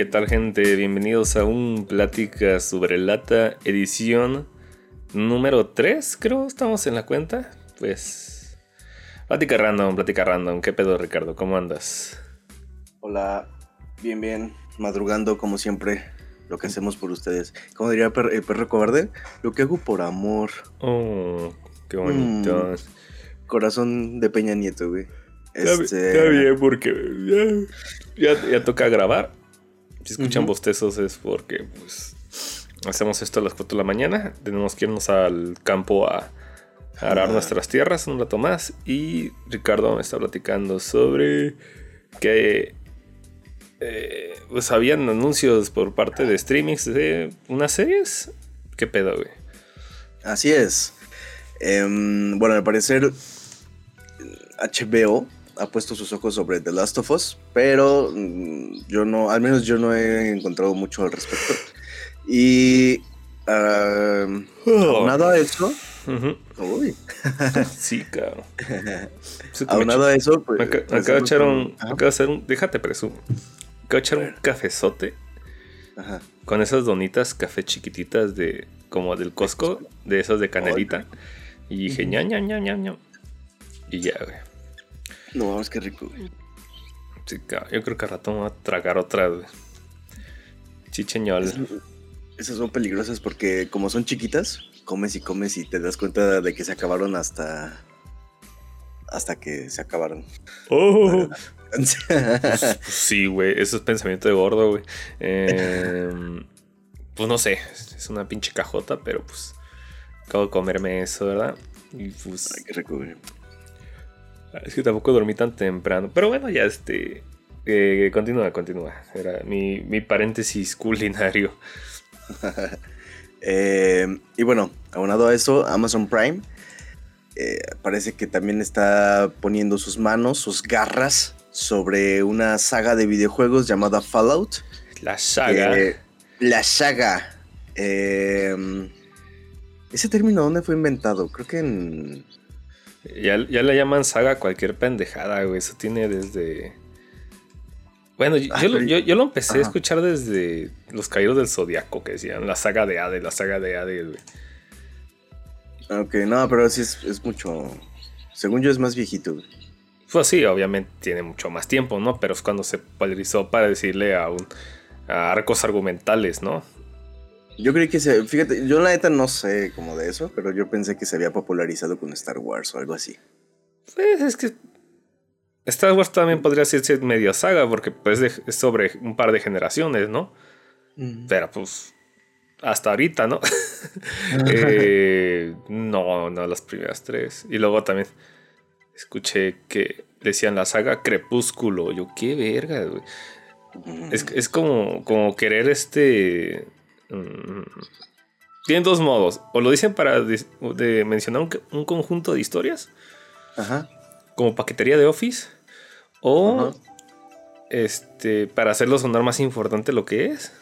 ¿Qué tal gente? Bienvenidos a un Plática sobre Lata, edición número 3, creo, estamos en la cuenta. Pues... Plática random, plática random. ¿Qué pedo Ricardo? ¿Cómo andas? Hola, bien, bien, madrugando como siempre, lo que hacemos por ustedes. Como diría el perro, el perro cobarde, lo que hago por amor. Oh, qué bonito. Mm, corazón de Peña Nieto, güey. Está, Este, está bien porque ya, ya, ya toca grabar. Si escuchan bostezos es porque pues hacemos esto a las 4 de la mañana. Tenemos que irnos al campo a, a arar Ah. nuestras tierras un rato más. Y Ricardo me está platicando sobre que eh, pues habían anuncios por parte de streamings de unas series. ¿Qué pedo, güey? Así es. Em, bueno, al parecer HBO ha puesto sus ojos sobre The Last of Us, pero mm, yo no, al menos yo no he encontrado mucho al respecto. Y am, aunado a eso, Ujú. uy, Sí, cabrón. Aunado a eso, pues, Me, pues, acabo de echar un. Ajá. me acabo de hacer un. Déjate presumo. Me acabo de echar un cafezote Ajá. con esas donitas café chiquititas de. como del Costco, de esas de canelita. Y dije, ña, ña, ña, ña, ña. Y ya, güey. No, vamos, qué rico. Sí, yo creo que al rato me voy a tragar otra, güey. Chicheñol. Es- Esas son peligrosas porque como son chiquitas, comes y comes y te das cuenta de que se acabaron hasta hasta que se acabaron. Oh, pues sí, güey. Eso es pensamiento de gordo, güey. Em, pues no sé. Es una pinche cajota, pero pues. Acabo de comerme eso, ¿verdad? Y pues. Ay, qué rico, güey. Es que tampoco dormí tan temprano. Pero bueno, ya este. eh, continúa, continúa. Era mi, mi paréntesis culinario. Eh, y bueno, aunado a eso, Amazon Prime eh, parece que también está poniendo sus manos, sus garras sobre una saga de videojuegos llamada Fallout. La saga. La saga. Ese término, ¿dónde fue inventado? Creo que en... Ya, ya le llaman saga a cualquier pendejada, güey. Eso tiene desde. Bueno, yo, Ah, yo lo- pero- yo- yo lo empecé a escuchar desde Los Caídos del Zodiaco, que decían la saga de Hades, la saga de Hades, güey. Ok, no, pero sí es, es mucho... Según yo es más viejito. güey. Pues sí, obviamente tiene mucho más tiempo, ¿no? Pero es cuando se popularizó para decirle a un a arcos argumentales, ¿no? Yo creí que se... Fíjate, yo la neta no sé como de eso, pero yo pensé que se había popularizado con Star Wars o algo así. Pues es que Star Wars también podría decirse medio saga, porque pues de- es sobre un par de generaciones, ¿no? Pero pues hasta ahorita, ¿no? Eh, no, no, las primeras tres. Y luego también escuché que decían la saga Crepúsculo. Yo, qué verga, güey. Es, es como, como querer este... mm, tienen dos modos. O lo dicen para de mencionar un, un conjunto de historias, Ajá. como paquetería de Office. O Ajá. este para hacerlo sonar más importante lo que es.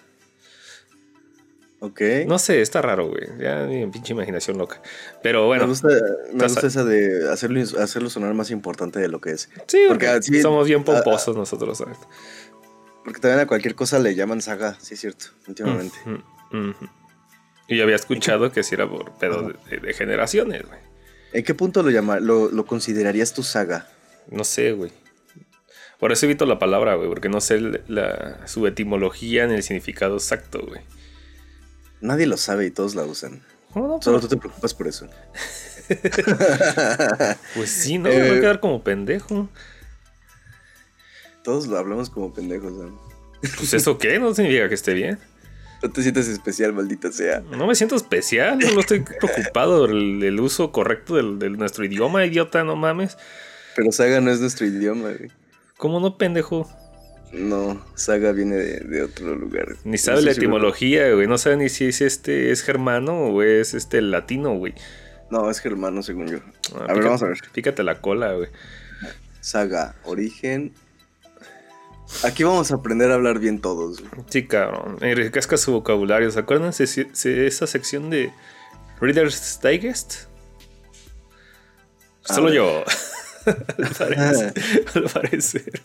Ok. No sé, está raro, güey. Ya mi pinche imaginación loca. Pero bueno, me gusta, me estás- gusta esa de hacerlo, hacerlo sonar más importante de lo que es. sí, porque, somos bien pomposos nosotros, ¿sabes? Porque también a cualquier cosa le llaman saga, sí es cierto, últimamente. Y yo había escuchado que si era por pedo de, de- de generaciones, güey. ¿En qué punto lo, llama, lo, lo considerarías tu saga? No sé, güey. Por eso evito la palabra, güey, porque no sé la, su etimología ni el significado exacto, güey. Nadie lo sabe y todos la usan. No, no, Solo tú te preocupas por eso. pues sí, no, me voy a Eh, quedar como pendejo. todos lo hablamos como pendejos. ¿no? Pues eso qué, no significa que esté bien. No te sientas especial, maldita sea. No me siento especial, no estoy preocupado del, del uso correcto del, de nuestro idioma, idiota, no mames. Pero saga no es nuestro idioma, güey. ¿Cómo no, pendejo? No, saga viene de, de otro lugar. Ni sabe la etimología, güey. No sabe ni si es este es germano o es este latino, güey. No, es germano, según yo. Ah, a ver, vamos a ver. Pícate la cola, güey. Saga, origen. Aquí vamos a aprender a hablar bien todos. güey. Sí, cabrón. Enriquezca su vocabulario. ¿Se acuerdan de esa sección de Reader's Digest? A Solo ver. yo. al, parecer, al parecer.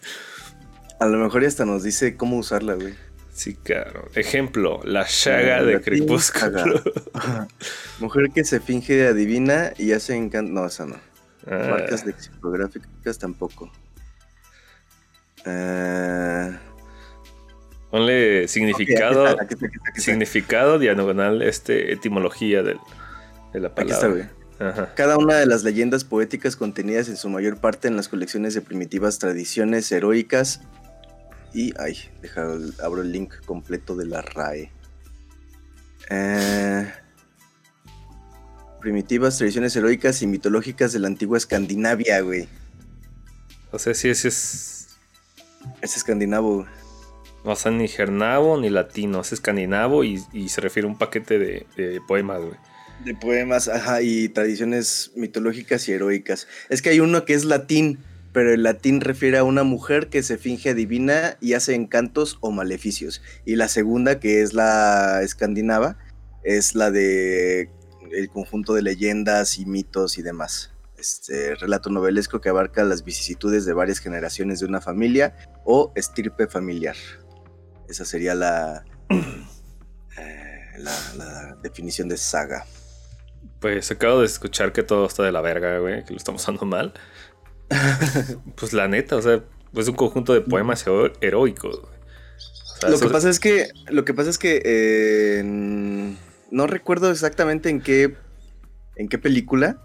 A lo mejor ya hasta nos dice cómo usarla, güey. Sí, claro. Ejemplo, la llaga de Crepúsculo. Mujer que se finge de adivina y hace encanto. No, esa no. Ah. Marcas lexicográficas tampoco. Uh... Ponle significado. significado diagonal, este, etimología de la palabra. Cada una de las leyendas poéticas contenidas en su mayor parte en las colecciones de primitivas tradiciones heroicas. Y. Ay, deja, abro el link completo de la RAE. Eh, primitivas tradiciones heroicas y mitológicas de la antigua Escandinavia, güey. O sea, sí, ese es. Es escandinavo, No sea, ni gernavo ni latino, es escandinavo y, se refiere a un paquete de, de poemas, güey. De poemas, ajá, y tradiciones mitológicas y heroicas. Es que hay uno que es latín, pero el latín refiere a una mujer que se finge adivina y hace encantos o maleficios. Y la segunda, que es la escandinava, es la de el conjunto de leyendas y mitos y demás. Este relato novelesco que abarca las vicisitudes de varias generaciones de una familia o estirpe familiar. Esa sería la, eh, la definición de saga. Pues acabo de escuchar que todo está de la verga, güey, que lo estamos usando mal. pues la neta, o sea, es un conjunto de poemas heroicos. lo que pasa es que, lo que pasa es que eh, no recuerdo exactamente en qué, en qué película,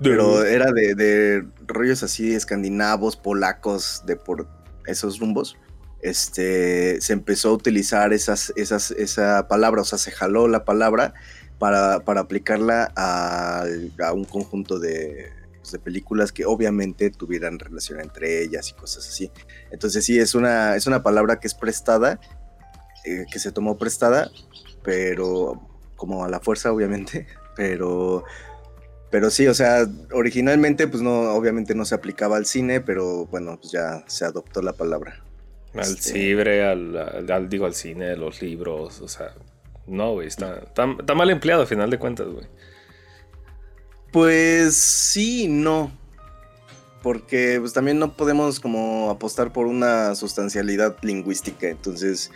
pero era de, rollos así escandinavos, polacos, de por esos rumbos. Este, se empezó a utilizar esas, esas, esa palabra, o sea, se jaló la palabra para, aplicarla a, un conjunto de, pues, de, películas que obviamente tuvieran relación entre ellas y cosas así. Entonces sí, es una, es una palabra que es prestada, eh, que se tomó prestada, pero como a la fuerza obviamente, pero... Pero sí, o sea, originalmente pues no, obviamente no se aplicaba al cine, pero bueno, pues ya se adoptó la palabra. Al este cibre, al, digo al cine, los libros, o sea, no, güey, está, está, mal empleado a final de cuentas, güey. Pues sí, no. Porque pues también no podemos como apostar por una sustancialidad lingüística. Entonces,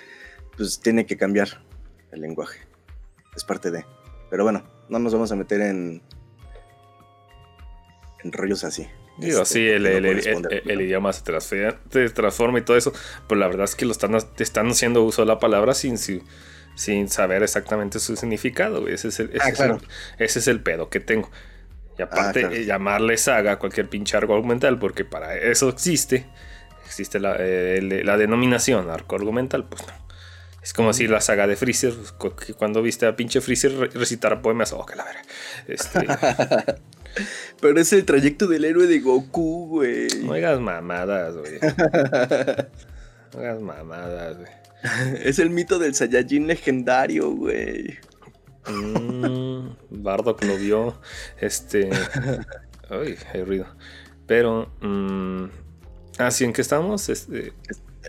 pues tiene que cambiar el lenguaje. Es parte de. Pero bueno, no nos vamos a meter en. En rollos así. Digo, este, sí, el, idioma se, transforma y todo eso. Pero la verdad es que lo están, están haciendo uso de la palabra sin, sin sin saber exactamente su significado. Ese es el, ese, ah, es el, pedo que tengo. Y aparte, ah, llamarle saga a cualquier pinche arco argumental, porque para eso existe, existe la, eh, denominación arco argumental, pues no. Es como si la saga de Freezer, cuando viste a pinche Freezer recitar poemas, oh, que la verga. Este, Pero es el trayecto del héroe de Goku, güey. No hagas mamadas, güey. No hagas mamadas, güey. es el mito del Saiyajin legendario, güey. Mm, Bardock lo vio. Este. Ay, hay ruido. Pero. Mm, ah, sí, ¿en qué estamos? Este,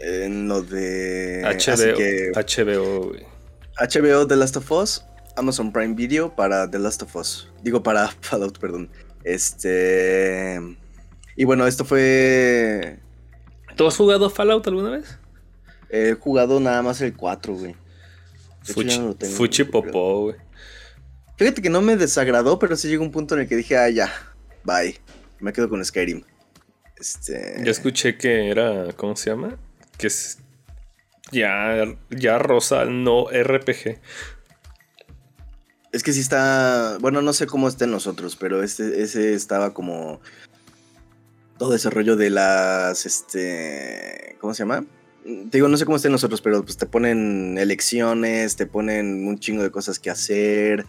en lo de. HBO. HBO, güey. HBO The Last of Us. Amazon Prime Video para The Last of Us. Digo, para Fallout, perdón. Este. Y bueno, esto fue. ¿Tú has jugado Fallout alguna vez? He jugado nada más el 4, güey. Fuchi, popó, güey. Fíjate que no me desagradó, pero sí llegó un punto en el que dije, ah, ya, bye. Me quedo con Skyrim. Este. Yo escuché que era. ¿Cómo se llama? Que es. Ya, ya rosa, no RPG. Es que sí está. Bueno, no sé cómo está en nosotros, pero este, ese estaba como. Todo ese rollo de las. Este. ¿Cómo se llama? digo, no sé cómo estén nosotros, pero pues te ponen elecciones, te ponen un chingo de cosas que hacer,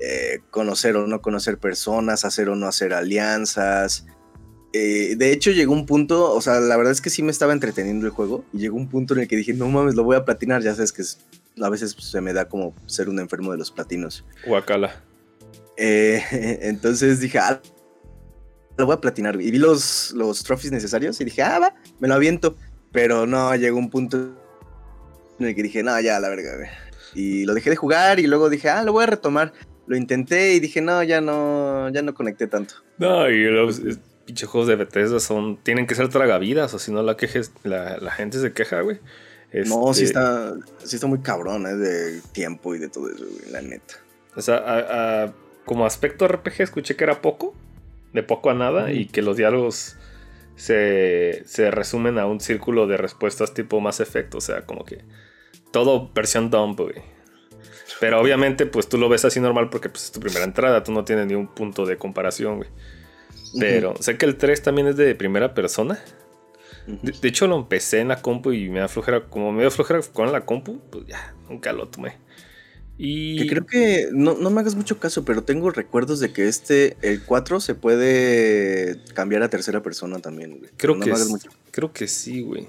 eh, conocer o no conocer personas, hacer o no hacer alianzas. Eh, de hecho, llegó un punto, o sea, la verdad es que sí me estaba entreteniendo el juego, y llegó un punto en el que dije, no mames, lo voy a platinar, ya sabes que a veces se me da como ser un enfermo de los platinos. Guacala. Eh, entonces dije, ah, lo voy a platinar, y vi los, los trophies necesarios y dije, ah, va, me lo aviento. Pero no, llegó un punto en el que dije, no, ya, la verga, güey. Y lo dejé de jugar y luego dije, ah, lo voy a retomar. Lo intenté y dije, no, ya no, ya no conecté tanto. No, y los pinches juegos de Bethesda son, tienen que ser tragavidas, o si no la, quejes, la, la gente se queja, güey. No, sí Este, está, sí está muy cabrón, ¿eh? De tiempo y de todo eso, güey, la neta. O sea, a- a- como aspecto RPG escuché que era poco, de poco a nada, y que los diálogos se, se resumen a un círculo de respuestas tipo más efecto, o sea, como que todo versión dump, güey. Pero obviamente, pues tú lo ves así normal porque pues, es tu primera entrada, tú no tienes ni un punto de comparación, güey. Pero sé que el 3 también es de primera persona. De, de hecho, lo empecé en la compu y me da flojera. Como me da flojera con la compu, pues ya, nunca lo tomé. Y. Que creo que no, no me hagas mucho caso, pero tengo recuerdos de que este, el 4, se puede cambiar a tercera persona también, güey. Creo no que, es- creo que sí, güey.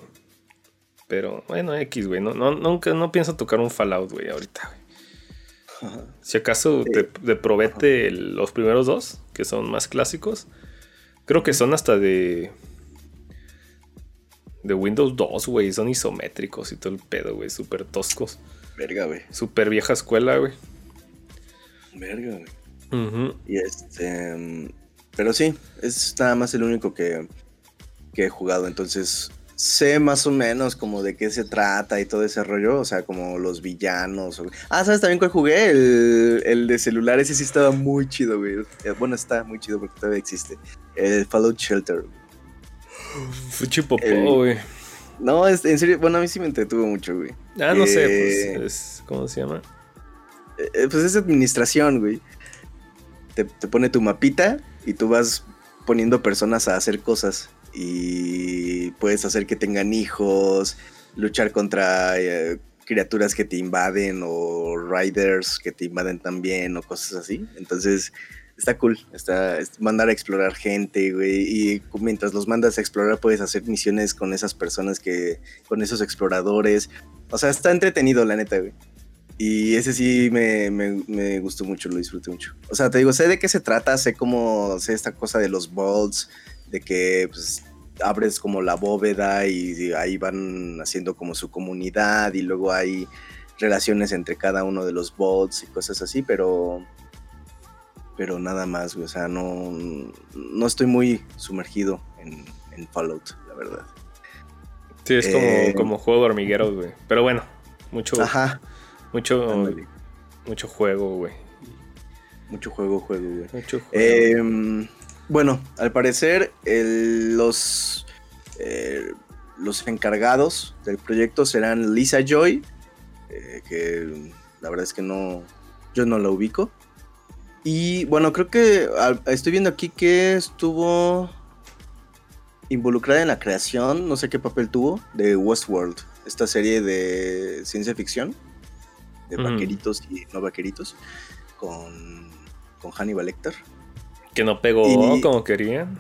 Pero bueno, X, güey. No, no, nunca, no pienso tocar un Fallout, güey, ahorita, güey. Ajá. Si acaso Sí. probete el- los primeros dos, que son más clásicos. Creo que son hasta de. De Windows 2, güey. Son isométricos y todo el pedo, güey. Súper toscos. Verga, güey. Súper vieja escuela, güey. Verga, güey. Y este. Pero sí, es nada más el único que, que he jugado. Entonces, sé más o menos como de qué se trata y todo ese rollo. O sea, como los villanos. o- Ah, ¿sabes también cuál jugué? El, el de celular. Ese sí estaba muy chido, güey. Eh, Bueno, está muy chido porque todavía existe. El Fallout Shelter. Fuchi popó, güey. No, es- en serio, bueno, a mí sí me entretuvo mucho, güey. Ah, no sé, Eh, pues. Es, ¿Cómo se llama? Eh, pues es administración, güey. Te, te pone tu mapita y tú vas poniendo personas a hacer cosas. Y puedes hacer que tengan hijos, luchar contra eh, criaturas que te invaden o riders que te invaden también o cosas así. Entonces, está cool. Está, es mandar a explorar gente, güey. Y mientras los mandas a explorar, puedes hacer misiones con esas personas que, con esos exploradores. O sea, está entretenido, la neta, güey. Y ese sí me, me- me gustó mucho, lo disfruté mucho. O sea, te digo, sé de qué se trata, sé cómo, sé esta cosa de los vaults, de que pues, abres como la bóveda y ahí van haciendo como su comunidad y luego hay relaciones entre cada uno de los vaults y cosas así, pero pero nada más, güey. O sea, no, no estoy muy sumergido en, en Fallout, la verdad. Sí, es como, Eh, como juego de hormigueros, güey. Pero bueno, mucho, Ajá, mucho, mucho juego, güey. mucho juego, juego, güey. Mucho juego. Eh, bueno, al parecer el- los, eh, los encargados del proyecto serán Lisa Joy, eh, que la verdad es que no, yo no la ubico. Y bueno, creo que al- estoy viendo aquí que estuvo involucrada en la creación, no sé qué papel tuvo, de Westworld, esta serie de ciencia ficción, de vaqueritos y no vaqueritos, con, con Hannibal Lecter. que no pegó y- como querían.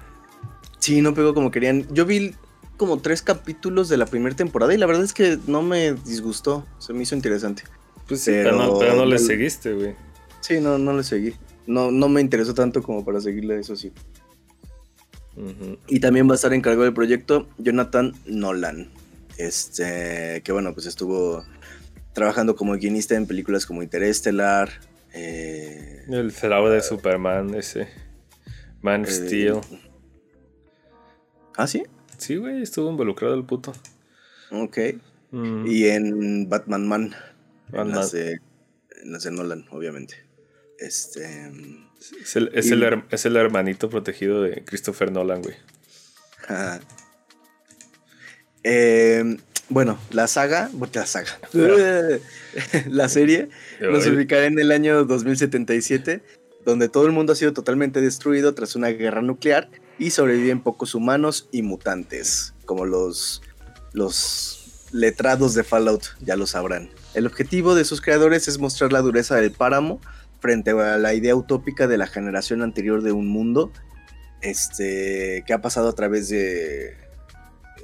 Sí, no pegó como querían. Yo vi como tres capítulos de la primera temporada y la verdad es que no me disgustó. Se me hizo interesante. Pues sí, pero, no, pero- pero no le seguiste, güey. Sí, no, no le seguí. No, no me interesó tanto como para seguirle, eso sí. Y también va a estar encargado del proyecto Jonathan Nolan. Este, que bueno, pues estuvo trabajando como guionista en películas como Interestelar. eh, El fraude de Superman, ese. Man of eh, Steel. Ah, sí. Sí, güey, estuvo involucrado el puto. Ok. Mm. Y en Batman Man. En Batman. las, de, en las de Nolan, obviamente. Este. Es el, es, y- el, es el hermanito protegido de Christopher Nolan, güey. Eh, bueno, la saga, la saga, la serie nos ubicará en el año 2077, donde todo el mundo ha sido totalmente destruido tras una guerra nuclear y sobreviven pocos humanos y mutantes, como los, los letrados de Fallout ya lo sabrán. El objetivo de sus creadores es mostrar la dureza del páramo frente a la idea utópica de la generación anterior de un mundo este, que ha pasado a través de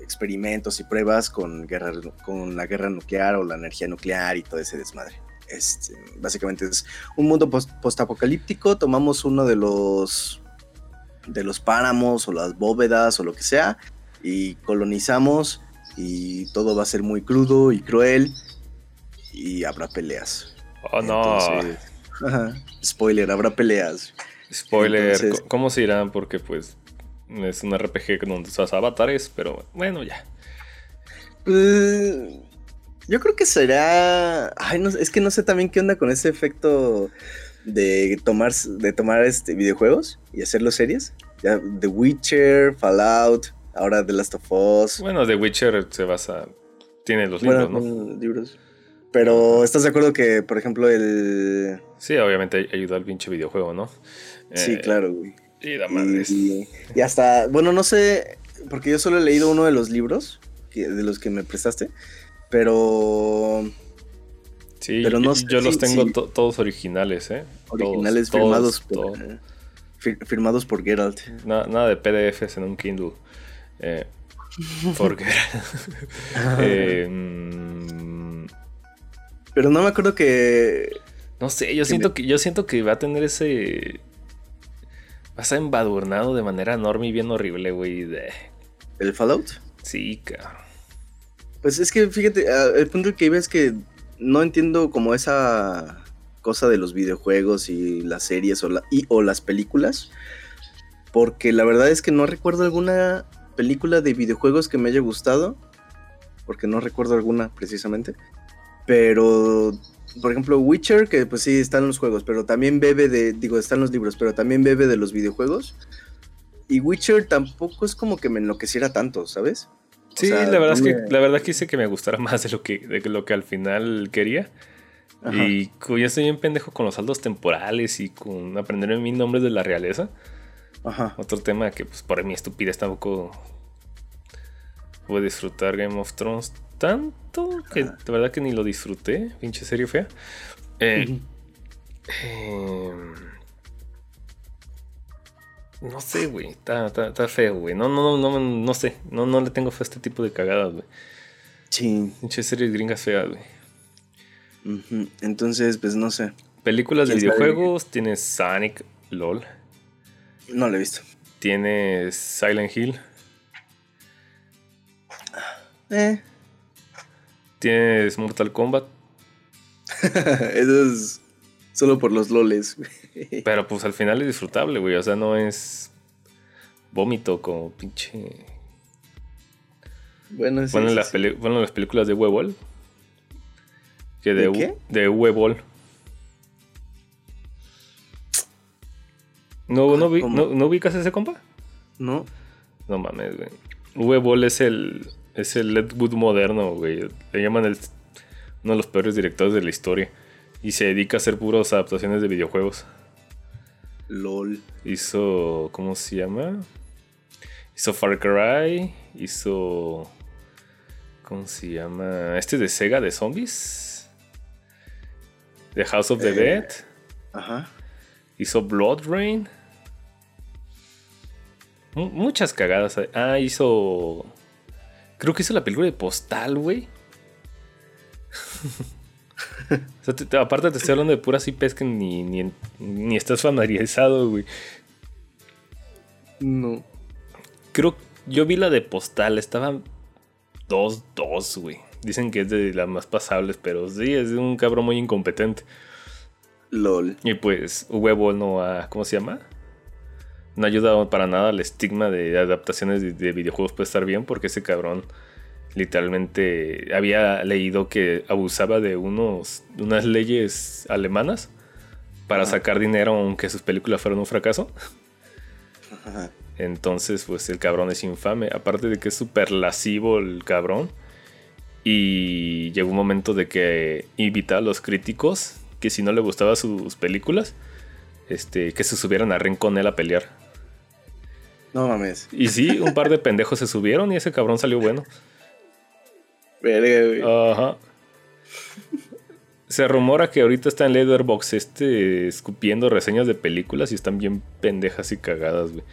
experimentos y pruebas con, guerra, con la guerra nuclear o la energía nuclear y todo ese desmadre. Este, básicamente es un mundo post- postapocalíptico. Tomamos uno de los de los páramos o las bóvedas o lo que sea y colonizamos y todo va a ser muy crudo y cruel y habrá peleas. Oh, no. Entonces, ajá, spoiler, habrá peleas. Spoiler. entonces- ¿Cómo se irán? Porque, pues, es un RPG donde usas avatares, pero bueno, ya. Pues, Yo creo que será. Ay, no, es que no sé también qué onda con ese efecto de tomar, de tomar este, videojuegos y hacerlos series. Ya, The Witcher, Fallout, ahora The Last of Us. Bueno, The Witcher se basa. Tiene los libros, ¿no? libros. Pero ¿estás de acuerdo que, por ejemplo, el. Sí, obviamente ayuda al pinche videojuego, ¿no? Sí, eh, claro, güey. Y la madre. Y, y, hasta. Bueno, no sé. Porque yo solo he leído uno de los libros de los que me prestaste. Pero. Sí, pero no yo los tengo todos originales, ¿eh? Originales firmados, por, eh, firmados por Geralt. nada de PDFs en un Kindle. Eh, por eh, mm, pero no me acuerdo que. No sé, yo siento que yo siento que va a tener ese. Vas a embadurnado de manera enorme y bien horrible, güey. De... ¿El Fallout? Sí, cabrón. Pues es que fíjate, el punto que iba es que no entiendo como esa cosa de los videojuegos y las series o, y, o las películas. Porque la verdad es que no recuerdo alguna película de videojuegos que me haya gustado. Porque no recuerdo alguna precisamente. Pero, por ejemplo, Witcher, que pues sí, están en los juegos, pero también bebe de, digo, están los libros, pero también bebe de los videojuegos. Y Witcher tampoco es como que me enloqueciera tanto, ¿sabes? Sí, la verdad es que la verdad quise que me gustara más de lo que, de lo que al final quería. Y yo estoy bien pendejo con los saldos temporales y con aprender mil nombres de la realeza. Ajá. Otro tema que pues por mi estupidez tampoco pude disfrutar Game of Thrones tanto que de verdad que ni lo disfruté, pinche serie fea. Eh, no sé, güey. Está, está, feo, güey. No, no, no, no, no sé. No, no le tengo fe a este tipo de cagadas, güey. Sí. Muchas series gringas feas, güey. Entonces, pues no sé. Películas de videojuegos, tienes Sonic, LOL. No lo he visto. Tienes Silent Hill. Eh. Tienes Mortal Kombat. Eso es solo por los loles. Pero pues al final es disfrutable, güey. O sea, no es vómito como pinche. Bueno, sí, bueno, las, las películas de Huevol. Que de, ¿De qué? De Huevol. ¿No, no, no, ubicas ese compa? No. No mames, güey. Huevol es el. Es el Ed Wood moderno, güey. Le llaman el, uno de los peores directores de la historia. Y se dedica a hacer puras adaptaciones de videojuegos. LOL. Hizo. ¿Cómo se llama? Hizo Far Cry. Hizo. ¿Cómo se llama? Este de Sega de zombies. The House of the eh, Dead. Ajá. Hizo Blood Rain. muchas cagadas. Ah, hizo. Creo que hizo la película de Postal, güey. aparte te estoy hablando de puras IPs que ni, ni, estás familiarizado, güey. No. Creo, yo vi la de Postal, estaban 2-2, güey. Dicen que es de las más pasables, pero sí, es de un cabrón muy incompetente. LOL. Y pues, huevo no ha. ¿Cómo se llama? No ha ayudado para nada al estigma de adaptaciones de, de videojuegos puede estar bien, porque ese cabrón literalmente había leído que abusaba de unos, unas leyes alemanas para sacar dinero aunque sus películas fueran un fracaso. Entonces, pues el cabrón es infame. Aparte de que es súper lascivo el cabrón. Y llegó un momento de que invita a los críticos que si no le gustaban sus películas, este, que se subieran a ren con él a pelear. No mames. Y sí, un par de pendejos se subieron y ese cabrón salió bueno. Ajá. Se rumora que ahorita está en Leatherbox este escupiendo reseñas de películas y están bien pendejas y cagadas, güey.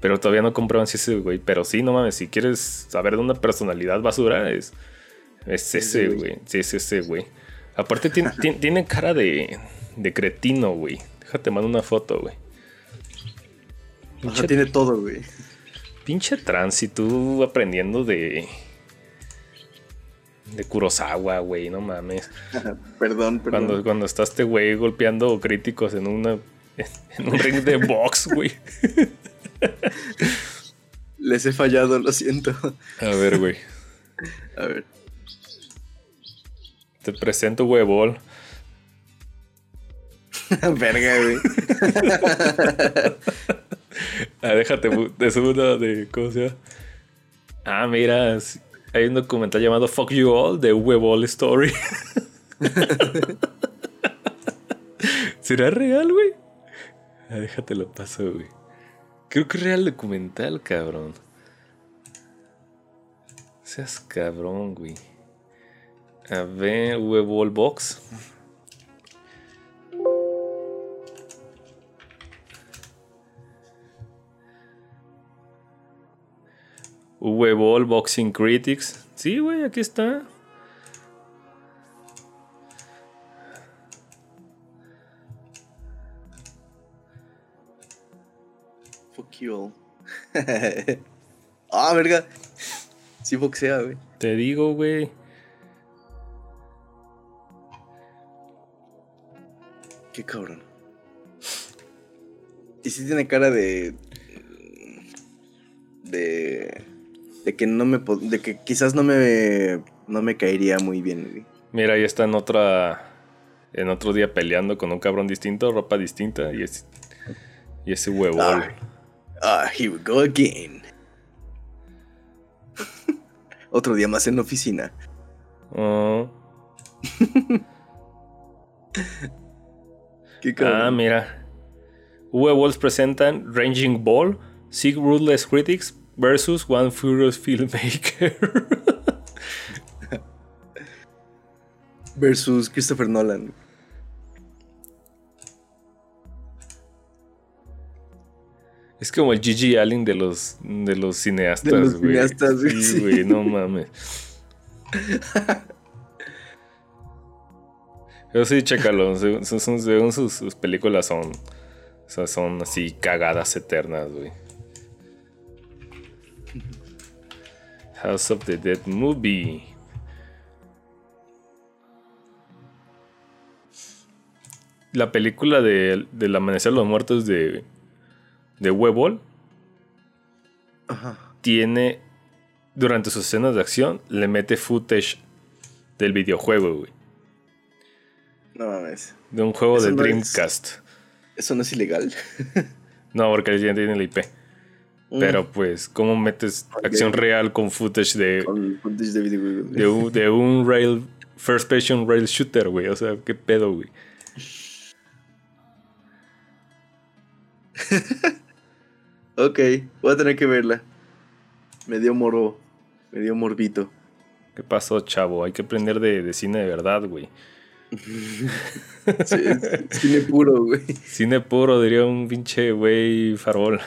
Pero todavía no compraban si ese, güey. Pero sí, no mames, si quieres saber de una personalidad basura, es, es ese, güey. Sí, es ese, güey. Aparte tiene, tiene, cara de, de cretino, güey. Déjate mando una foto, güey. Tiene todo, güey. Pinche tránsito aprendiendo de de Kurosawa, güey, no mames. perdón, perdón. Cuando, cuando está este güey golpeando críticos en una en un ring de box, güey. Les he fallado, lo siento. A ver, güey. A ver. Te presento huevol. Verga, güey. ah, déjate de segunda de. ¿Cómo se? Ah, mira. Hay un documental llamado Fuck You All de Huevol Story. ¿Será real, güey? Ah, déjate lo paso, güey. Creo que es real documental, cabrón. Seas cabrón, güey. A ver, Huevol Box. Huevol Boxing Critics. Sí, güey, aquí está. Fuck you all. ah, verga. Sí boxea, güey. Te digo, güey. Qué cabrón. Y sí tiene cara de. De. De que no me. De que quizás no me. No me caería muy bien, güey. Mira, ahí está en otra. En otro día peleando con un cabrón distinto, ropa distinta y, es, y ese huevo. Ah, ah, here we go again. otro día más en la oficina. Oh. ah, mira. Wolves presentan Ranging Ball, Sig Ruthless Critics versus One Furious Filmmaker. versus Christopher Nolan. Es como el Gigi Allen de los, de los cineastas, de los cineastas, sí, güey, no mames. Pero sí, chécalo. Según, sus, películas son. son así cagadas eternas, güey. House of the Dead Movie. La película de, del Amanecer de los Muertos de, de Huevol tiene, durante sus escenas de acción, le mete footage del videojuego, güey. No mames. De un juego de Dreamcast. ¿Eso no es ilegal? no, porque ya tiene el IP. Pero pues, ¿cómo metes acción real con footage de. Con footage de videojuego. De, un, de un rail. First person rail shooter, güey. O sea, qué pedo, güey. ok, voy a tener que verla. Me dio moro. Me dio morbito. ¿Qué pasó, chavo? Hay que aprender de, de cine de verdad, güey cine puro, güey. Cine puro, diría un pinche güey farol.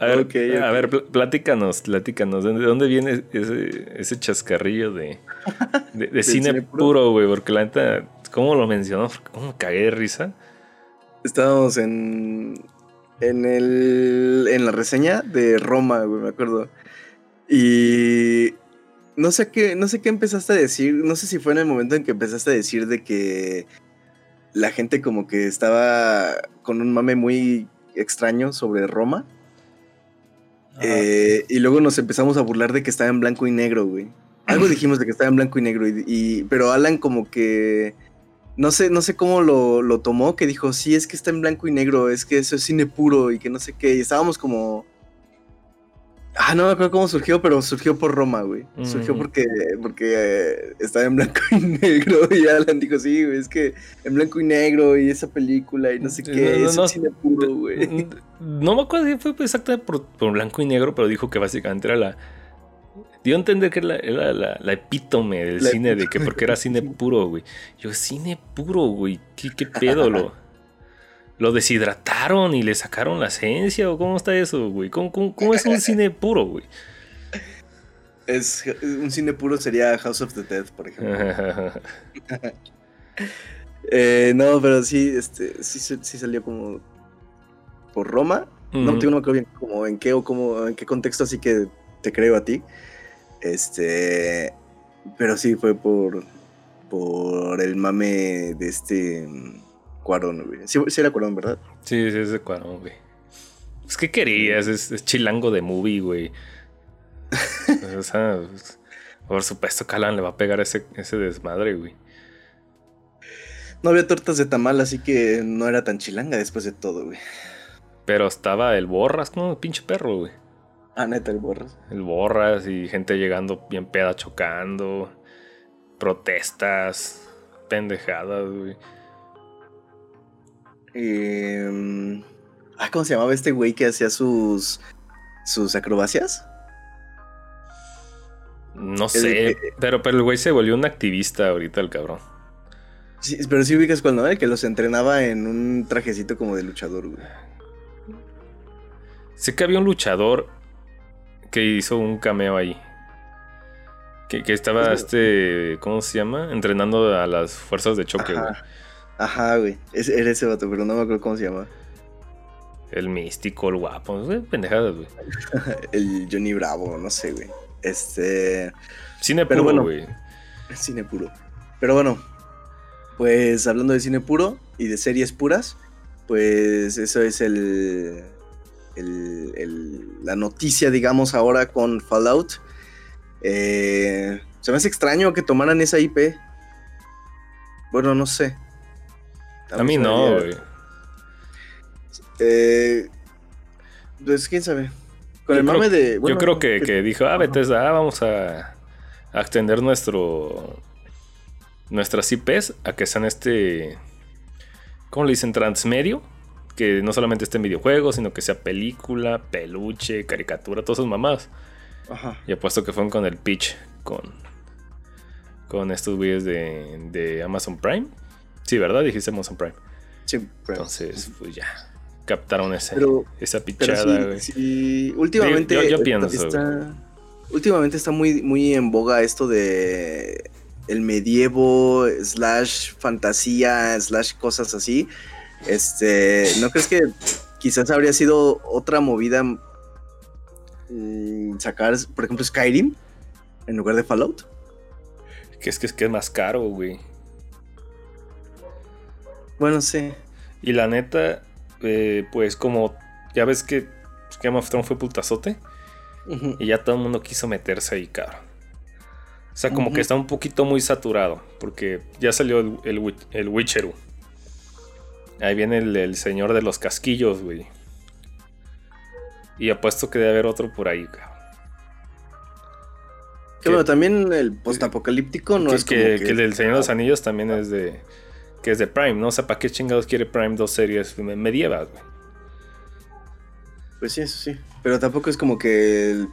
A ver, a ver, platícanos, platícanos. ¿De dónde viene ese, ese chascarrillo de, de, cine, puro, güey? Porque la neta, ¿cómo lo mencionó? ¿Cómo me cagué de risa? Estábamos en. En el. En la reseña de Roma, güey, me acuerdo. Y no sé qué, no sé qué empezaste a decir, no sé si fue en el momento en que empezaste a decir de que la gente como que estaba con un mame muy extraño sobre Roma. Eh, y luego nos empezamos a burlar de que estaba en blanco y negro, güey. Algo dijimos de que estaba en blanco y negro, y, pero Alan como que no sé, no sé cómo lo, lo, tomó, que dijo, sí, es que está en blanco y negro, es que eso es cine puro y que no sé qué. Y estábamos como Ah, no me acuerdo cómo surgió, pero surgió por Roma, güey. Surgió porque, porque eh, estaba en blanco y negro. Y Alan dijo, sí, güey, es que en blanco y negro y esa película y no sé qué. No, no, cine puro, güey. No me acuerdo si fue exactamente por, blanco y negro, pero dijo que básicamente era la. Dio a entender que era la, epítome del cine, de que porque era cine puro, güey. Yo, cine puro, güey. ¿Qué, qué pedo lo.? Lo deshidrataron y le sacaron la esencia o cómo está eso, güey? ¿Cómo, es un cine puro, güey? Es, un cine puro sería House of the Dead, por ejemplo. Eh, no, pero sí, este, sí, sí salió como por Roma. No tengo no me acuerdo bien como en qué o cómo, en qué contexto, así que te creo a ti. Este, pero sí fue por por el mame de este Cuarón, güey. Sí, era Cuarón, ¿verdad? Sí, sí, es de Cuarón, güey. Es que querías, es, chilango de movie, güey. o sea, Por supuesto que Alan le va a pegar ese, ese desmadre, güey. No había tortas de tamal, así que no era tan chilanga después de todo, güey. Pero estaba el Borras, ¿no? Pinche perro, güey. Ah, neta, el Borras. El Borras y gente llegando bien peda chocando. Protestas. Pendejadas, güey. Eh, ¿cómo se llamaba este güey que hacía sus. sus acrobacias? No sé, pero, pero el güey se volvió un activista ahorita, el cabrón. Sí, pero sí ubicas cuando, ¿eh? Que los entrenaba en un trajecito como de luchador, güey. Sé que había un luchador que hizo un cameo ahí. Que, que estaba este, ¿cómo se llama? Entrenando a las fuerzas de choque, güey. Ajá, güey. era ese vato, pero no me acuerdo cómo se llama. El místico, el guapo, güey, pendejadas, güey. el Johnny Bravo, no sé, güey. Este. Cine puro, bueno, güey. Cine puro. Pero bueno, pues hablando de cine puro y de series puras, pues eso es el, el, la noticia, digamos, ahora con Fallout. Eh, se me hace extraño que tomaran esa IP. Bueno, no sé. A mí no, güey. Eh, pues quién sabe. Con el mame de. yo creo que, que dijo, ah, Bethesda, ah, vamos a, a extender nuestro. Nuestras IPs a que sean este. ¿Cómo le dicen? Transmedio. Que no solamente esté en videojuegos, sino que sea película, peluche, caricatura, todas esas mamás. Ajá. Y apuesto que fueron con el pitch con. Con estos güeyes de, de Amazon Prime. Sí, ¿verdad? Dijiste Amazon Prime. Sí, Entonces, pues ya. Captaron esa pichada, güey. Sí, últimamente. Yo, pienso. Está, últimamente está muy, muy en boga esto de. El medievo, slash fantasía, slash cosas así. Este. ¿No crees que quizás habría sido otra movida mm, sacar, por ejemplo, Skyrim en lugar de Fallout? Que es que es que es más caro, güey. Bueno, sí. Y la neta, eh, pues como ya ves que Game of Thrones fue putazote. Y ya todo el mundo quiso meterse ahí, cabrón. O sea, como que está un poquito muy saturado. Porque ya salió el, el, el Witcheru. Ahí viene el, señor de los casquillos, güey. Y apuesto que debe haber otro por ahí, cabrón. Que, bueno, también el postapocalíptico no es que, que, el Señor de los Anillos también es de que es de Prime, ¿no? O sea, ¿para qué chingados quiere Prime dos series medievas, güey? Pues sí, eso sí. Pero tampoco es como que el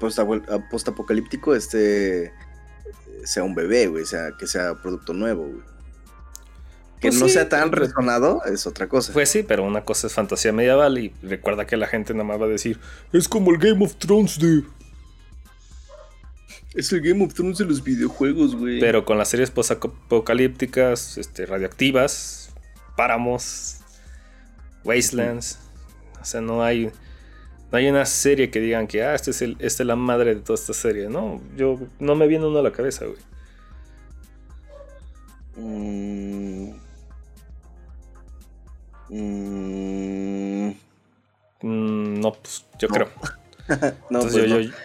postapocalíptico este sea un bebé, güey. O sea, que sea producto nuevo, güey. Que pues no sea tan resonado es otra cosa. Pues sí, pero una cosa es fantasía medieval y recuerda que la gente nada más va a decir, es como el Game of Thrones de es el Game of Thrones de los videojuegos, güey. Pero con las series post-apocalípticas, este, radioactivas, páramos, wastelands. O sea, no hay, no hay una serie que digan que, ah, este es, el, esta es la madre de toda esta serie. No, yo no me viene uno a la cabeza, güey. Mm. Mm, no, pues yo creo. Pues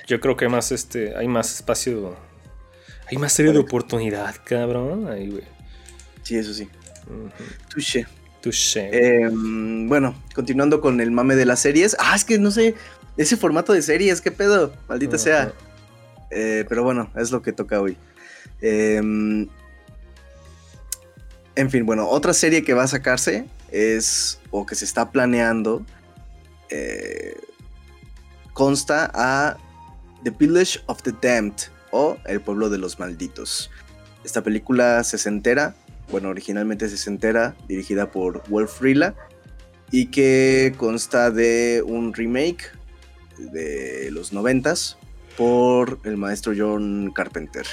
yo, creo que más este, hay más espacio. Hay más serie de oportunidad, cabrón. Ahí, güey. Sí, eso sí. Touché. Touché. Em, bueno, continuando con el mame de las series. Ah, es que no sé. Ese formato de series, qué pedo. Maldita sea. Eh, pero bueno, es lo que toca hoy. Em, en fin, bueno, otra serie que va a sacarse es, o que se está planeando, eh, consta a The Village of the Damned o El pueblo de los malditos. Esta película se entera, bueno, originalmente se entera, dirigida por Wolf Rilla y que consta de un remake de los noventas por el maestro John Carpenter.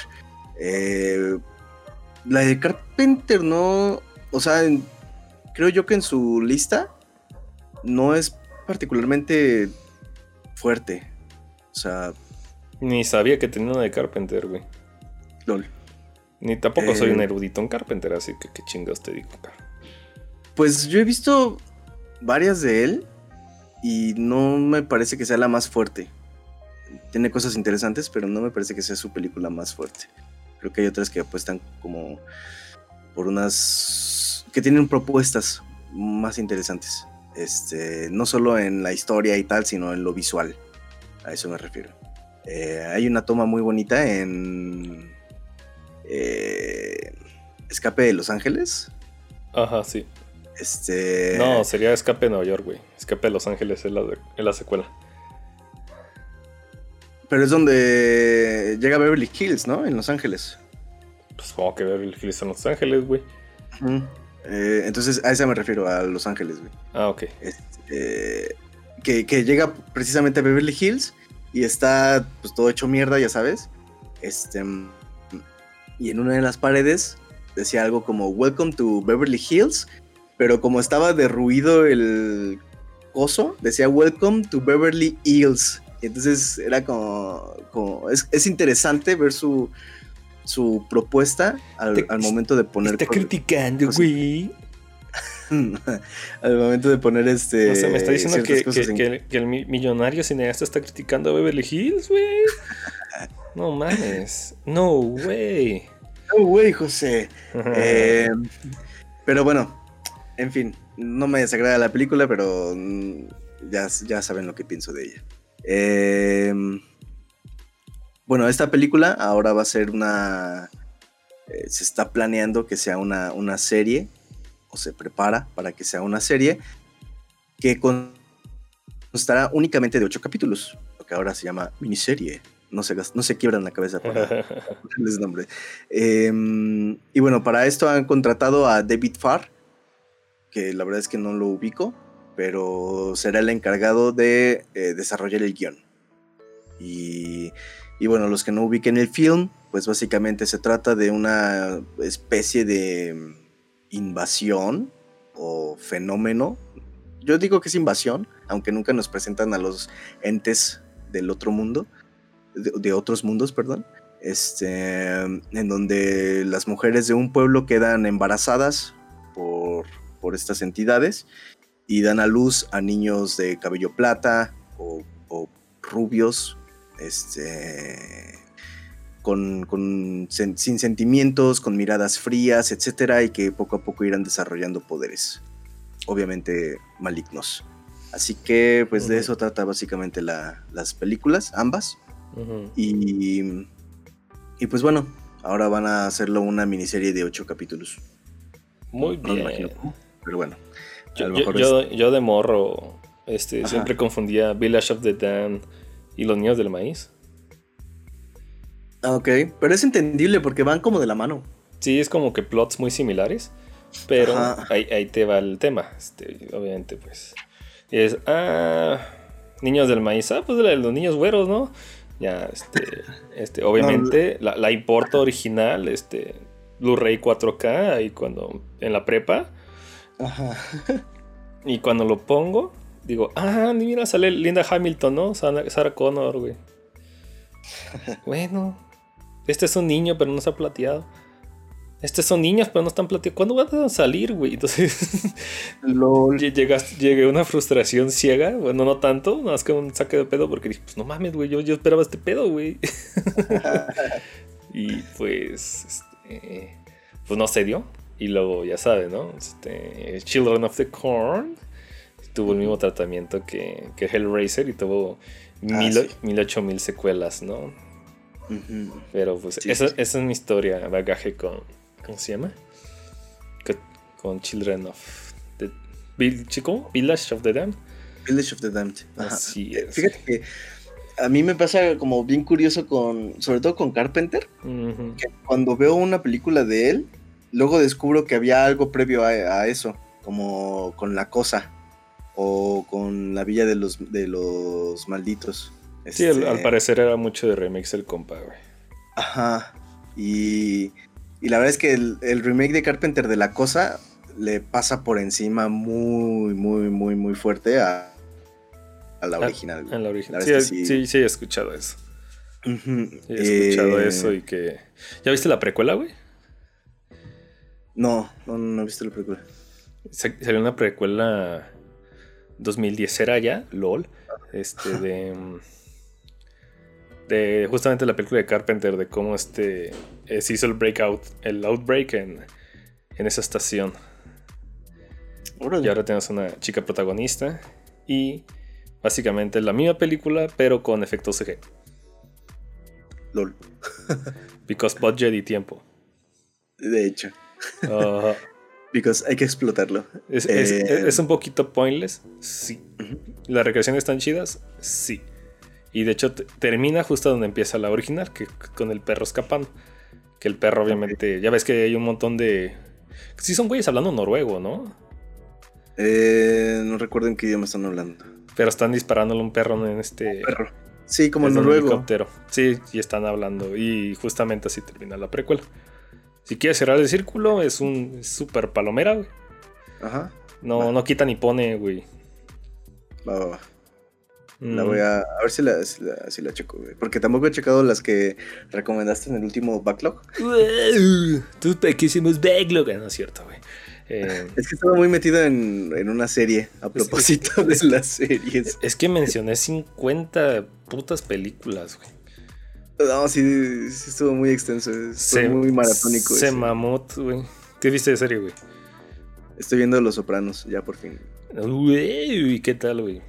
Eh, la de Carpenter no, o sea, creo yo que en su lista no es particularmente fuerte. O sea. Ni sabía que tenía una de Carpenter, güey. LOL. Ni tampoco soy un eh, erudito en Carpenter, así que qué chingados te digo, Pues yo he visto varias de él y no me parece que sea la más fuerte. Tiene cosas interesantes, pero no me parece que sea su película más fuerte. Creo que hay otras que apuestan como por unas que tienen propuestas más interesantes. Este, no solo en la historia y tal, sino en lo visual. A eso me refiero. Eh, hay una toma muy bonita en eh, Escape de Los Ángeles. Ajá, sí. Este. No, sería Escape de Nueva York, güey. Escape de Los Ángeles es la, la secuela. Pero es donde llega Beverly Hills, ¿no? En Los Ángeles. Pues como que Beverly Hills en Los Ángeles, güey. Eh, entonces a esa me refiero, a Los Ángeles, güey. Ah, ok. Este, que, que, llega precisamente a Beverly Hills y está pues todo hecho mierda, ya sabes. Este, y en una de las paredes decía algo como Welcome to Beverly Hills, pero como estaba derruido el coso, decía Welcome to Beverly Hills. Entonces era como, como es, es interesante ver su, su propuesta al, momento de poner. Está criticando, güey. al momento de poner este. O sea, me está diciendo que, el millonario cineasta está criticando a Beverly Hills, güey. no mames. No, güey. No, güey, José. Eh, pero bueno, en fin, no me desagrada la película, pero mm, ya, ya saben lo que pienso de ella. Eh bueno, esta película ahora va a ser una... Eh, se está planeando que sea una, una, serie, o se prepara para que sea una serie, que constará únicamente de ocho capítulos, lo que ahora se llama miniserie. No se, no se quiebran la cabeza por darles nombre. Em, y bueno, para esto han contratado a David Farr, que la verdad es que no lo ubico, pero será el encargado de eh, desarrollar el guion. Y y bueno, los que no ubiquen el film, pues básicamente se trata de una especie de invasión o fenómeno. Yo digo que es invasión, aunque nunca nos presentan a los entes del otro mundo, de, otros mundos, perdón. Este, en donde las mujeres de un pueblo quedan embarazadas por, por estas entidades y dan a luz a niños de cabello plata o, o rubios este, con, sin sentimientos, con miradas frías, etcétera, y que poco a poco irán desarrollando poderes, obviamente malignos. Así que, pues de eso trata básicamente las películas, ambas. y, y pues bueno, ahora van a hacerlo una miniserie de ocho capítulos. Muy bien. pero bueno. Yo, de morro este, siempre confundía Village of the Damned y los niños del maíz. Ah, ok, pero es entendible porque van como de la mano. Sí, es como que plots muy similares, pero ahí, te va el tema. Este, obviamente, pues. Es, ah, niños del maíz, ah, pues de los niños güeros, ¿no? Ya, este, este obviamente, la, la importo original, este, Blu-ray 4K, ahí cuando, en la prepa. Ajá. Y cuando lo pongo, digo, ah, mira, sale Linda Hamilton, ¿no? Sarah Connor, güey. bueno, este es un niño, pero no se ha plateado. Estos son niños, pero no están plateados. ¿Cuándo van a salir, güey? Entonces, llegué a una frustración ciega. Bueno, no tanto, nada más que un saque de pedo, porque dije, pues no mames, güey, yo, yo esperaba este pedo, güey. y pues, este, pues no se dio. Y luego, ya sabes, ¿no? Este, Children of the Corn tuvo el mismo tratamiento que, que Hellraiser y tuvo ah, mil, mil ocho mil secuelas, ¿no? Pero pues esa, esa, es mi historia, bagaje con, ¿cómo se llama? Con, Children of the Chico, Village of the Damned. Village of the Damned. Así es. Fíjate que a mí me pasa como bien curioso con, sobre todo con Carpenter, que cuando veo una película de él, luego descubro que había algo previo a, a eso, como con La Cosa o con La Villa de los, de los Malditos. Sí, al, este, parecer era mucho de remix el compa, güey. Ajá. Y, y la verdad es que el, remake de Carpenter de La Cosa le pasa por encima muy, muy, muy, muy fuerte a, a la original. A, la original. Sí, sí, sí, he escuchado eso. he escuchado eh, eso y que... ¿Ya viste la precuela, güey? No, no, no he visto la precuela. Salió una precuela 2010 era ya, LOL, este de... de justamente la película de Carpenter, de cómo este eh, se hizo el breakout, el outbreak en, en esa estación. Y ahora tenemos una chica protagonista y básicamente la misma película, pero con efectos CG. LOL. Because budget y tiempo. De hecho. Ajá. Because hay que explotarlo. Es, Eh, es un poquito pointless, sí. ¿Las recreaciones están chidas? Sí. Y de hecho te- termina justo donde empieza la original, que con el perro escapando. Que el perro obviamente, ya ves que hay un montón de... Sí son güeyes hablando noruego, ¿no? eh, no recuerdo en qué idioma están hablando. Pero están disparándole a un perro en este... Perro. Sí, como el desde un noruego. helicóptero. Sí, y están hablando. Y justamente así termina la precuela. Si quieres cerrar el círculo, es un es súper palomera, güey. Ajá. No, Va. no quita ni pone, güey. Va, va, va. La Mm. voy a, a ver si la, si la, si la checo, güey. Porque tampoco he checado las que recomendaste en el último backlog. Tus pequísimos backlog. No es cierto, güey. Eh, Es que estaba muy metido en, en una serie a propósito de las series. es que mencioné 50 putas películas, güey. No, sí, sí estuvo muy extenso. Estuvo muy maratónico. Se ese. güey. ¿Qué viste de serie, güey? Estoy viendo Los Sopranos, ya por fin. Uy, ¿qué tal, güey?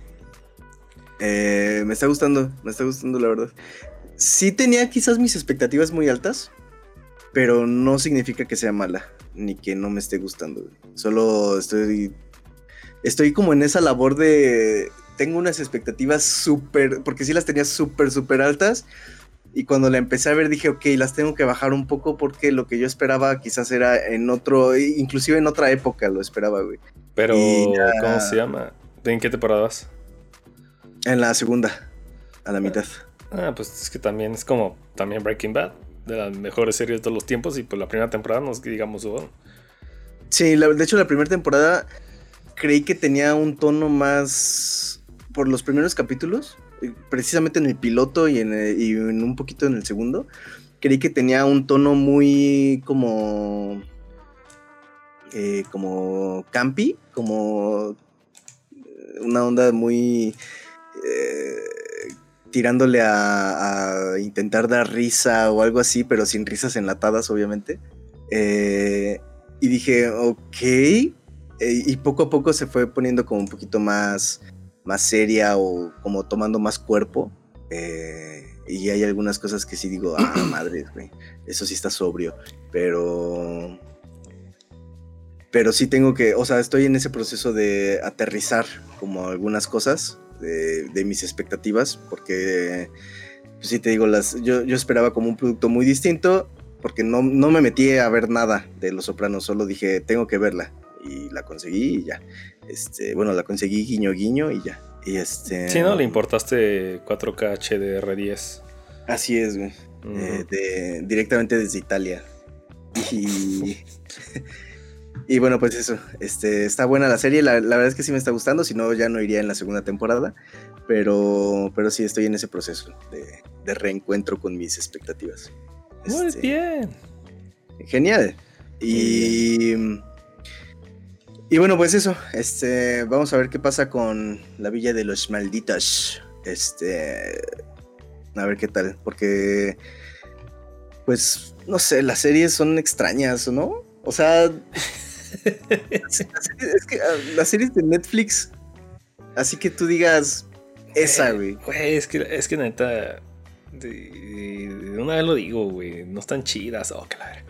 Eh, me está gustando, me está gustando, la verdad. Sí tenía quizás mis expectativas muy altas, pero no significa que sea mala, ni que no me esté gustando. güey. Solo estoy. Estoy como en esa labor de. Tengo unas expectativas súper. Porque sí las tenía súper, súper altas. Y cuando la empecé a ver dije, ok, las tengo que bajar un poco porque lo que yo esperaba quizás era en otro, inclusive en otra época lo esperaba, güey. Pero, Y ¿cómo se llama? ¿En qué temporada vas? En la segunda, a la mitad. Ah, pues es que también es como también Breaking Bad, de las mejores series de todos los tiempos. Y pues la primera temporada no es que digamos, oh, Sí, la- de hecho la primera temporada creí que tenía un tono más por los primeros capítulos, precisamente en el piloto y en, el- y en un poquito en el segundo, creí que tenía un tono muy como eh, como campi, como eh, una onda muy eh, tirándole a, a intentar dar risa o algo así, pero sin risas enlatadas, obviamente. Eh, y dije, ok. Eh, y poco a poco se fue poniendo como un poquito más, más seria o como tomando más cuerpo. Eh, y hay algunas cosas que sí digo, ah, madre, güey. Eso sí está sobrio. Pero. Pero sí tengo que. O sea, estoy en ese proceso de aterrizar como algunas cosas de, de mis expectativas. Porque. Pues sí te digo, las, yo, yo esperaba como un producto muy distinto porque no, no me metí a ver nada de Los Sopranos, solo dije, tengo que verla. Y la conseguí y ya. Este, bueno, la conseguí guiño guiño y ya. Y este. Sí, ¿no? Le importaste 4K HDR10. Así es, güey. Eh, de- directamente desde Italia. Y. y bueno, pues eso. Este, está buena la serie. La, la verdad es que sí me está gustando. Si no, ya no iría en la segunda temporada. Pero, pero sí estoy en ese proceso de, de reencuentro con mis expectativas. Muy Este, bien. Genial. Y. Y bueno, pues eso. Este. Vamos a ver qué pasa con la Villa de los Malditos. Este. A ver qué tal. Porque. Pues. No sé, las series son extrañas, ¿no? O sea. es que ah, las series de Netflix. Así que tú digas. Esa, güey. Güey, es que, es que neta. De, una vez lo digo, güey. No están chidas. Oh, claro.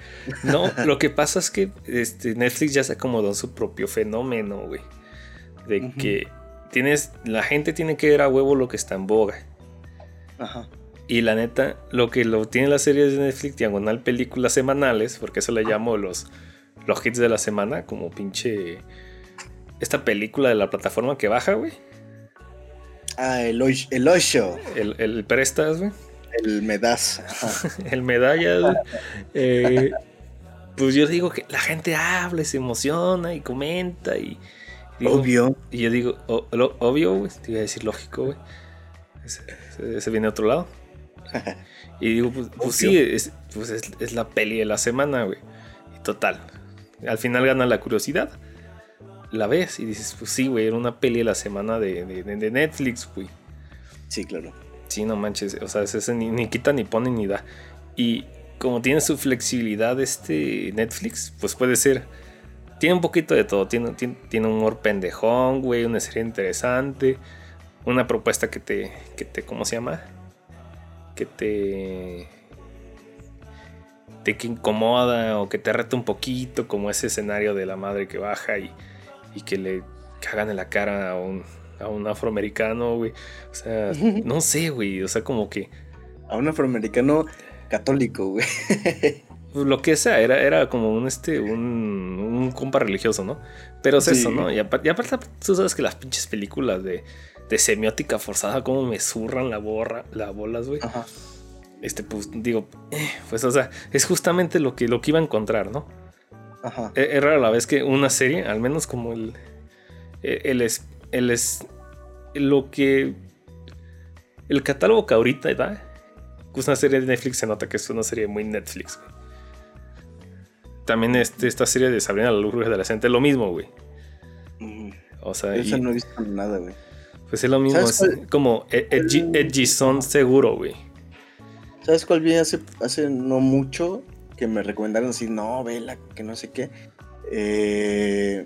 No, lo que pasa es que este, Netflix ya se acomodó en su propio fenómeno, güey. De que tienes. La gente tiene que ver a huevo lo que está en boga. Ajá. Y la neta, lo que lo tiene las series de Netflix, diagonal películas semanales, porque eso le llamo los, los hits de la semana, como pinche. Esta película de la plataforma que baja, güey. Ah, el, el Osho. El, el prestas, güey. El Medas. El medalla. Eh, pues yo digo que la gente habla, y se emociona y comenta y. digo- Obvio. Y yo digo, o- lo- obvio, güey. Te iba a decir lógico, güey. Ese, ese- ese viene de otro lado. Y digo, pues, pues sí, es, pues es, es la peli de la semana, güey. Y total. Al final gana la curiosidad. La ves y dices, pues sí, güey, era una peli de la semana de, de- de- de Netflix, güey. Sí, claro. Sí, no manches. O sea, ese ni, ni quita, ni pone, ni da. Y como tiene su flexibilidad este Netflix, pues puede ser. Tiene un poquito de todo. Tiene, tiene, tiene humor pendejón, güey. Una serie interesante. Una propuesta que te. Que te ¿Cómo se llama? Que te. Te que incomoda o que te reta un poquito. Como ese escenario de la madre que baja y, y que le cagan en la cara a un, a un afroamericano, güey. O sea, no sé, güey. O sea, como que. A un afroamericano católico, güey. Pues, lo que sea, era, era como un este, un, un compa religioso, ¿no? Pero es eso, ¿no? Y aparte, tú sabes que las pinches películas de, de semiótica forzada, como me zurran la borra, las bolas, güey. Ajá. Este, pues, digo, eh, pues, o sea, es justamente lo que, lo que iba a encontrar, ¿no? Ajá. Es, e, raro a la vez que una serie, al menos como el, e, el, es, el es, lo que, el catálogo que ahorita da, es una serie de Netflix, se nota que es una serie muy Netflix, güey. También este, esta serie de Sabrina la luz de la es lo mismo, güey. O sea, no he visto nada, güey. Pues es lo mismo, es como e-, edgy, edgy son seguro, güey. ¿Sabes cuál vi hace, hace no mucho? Que me recomendaron así, no, vela, que no sé qué. Eh,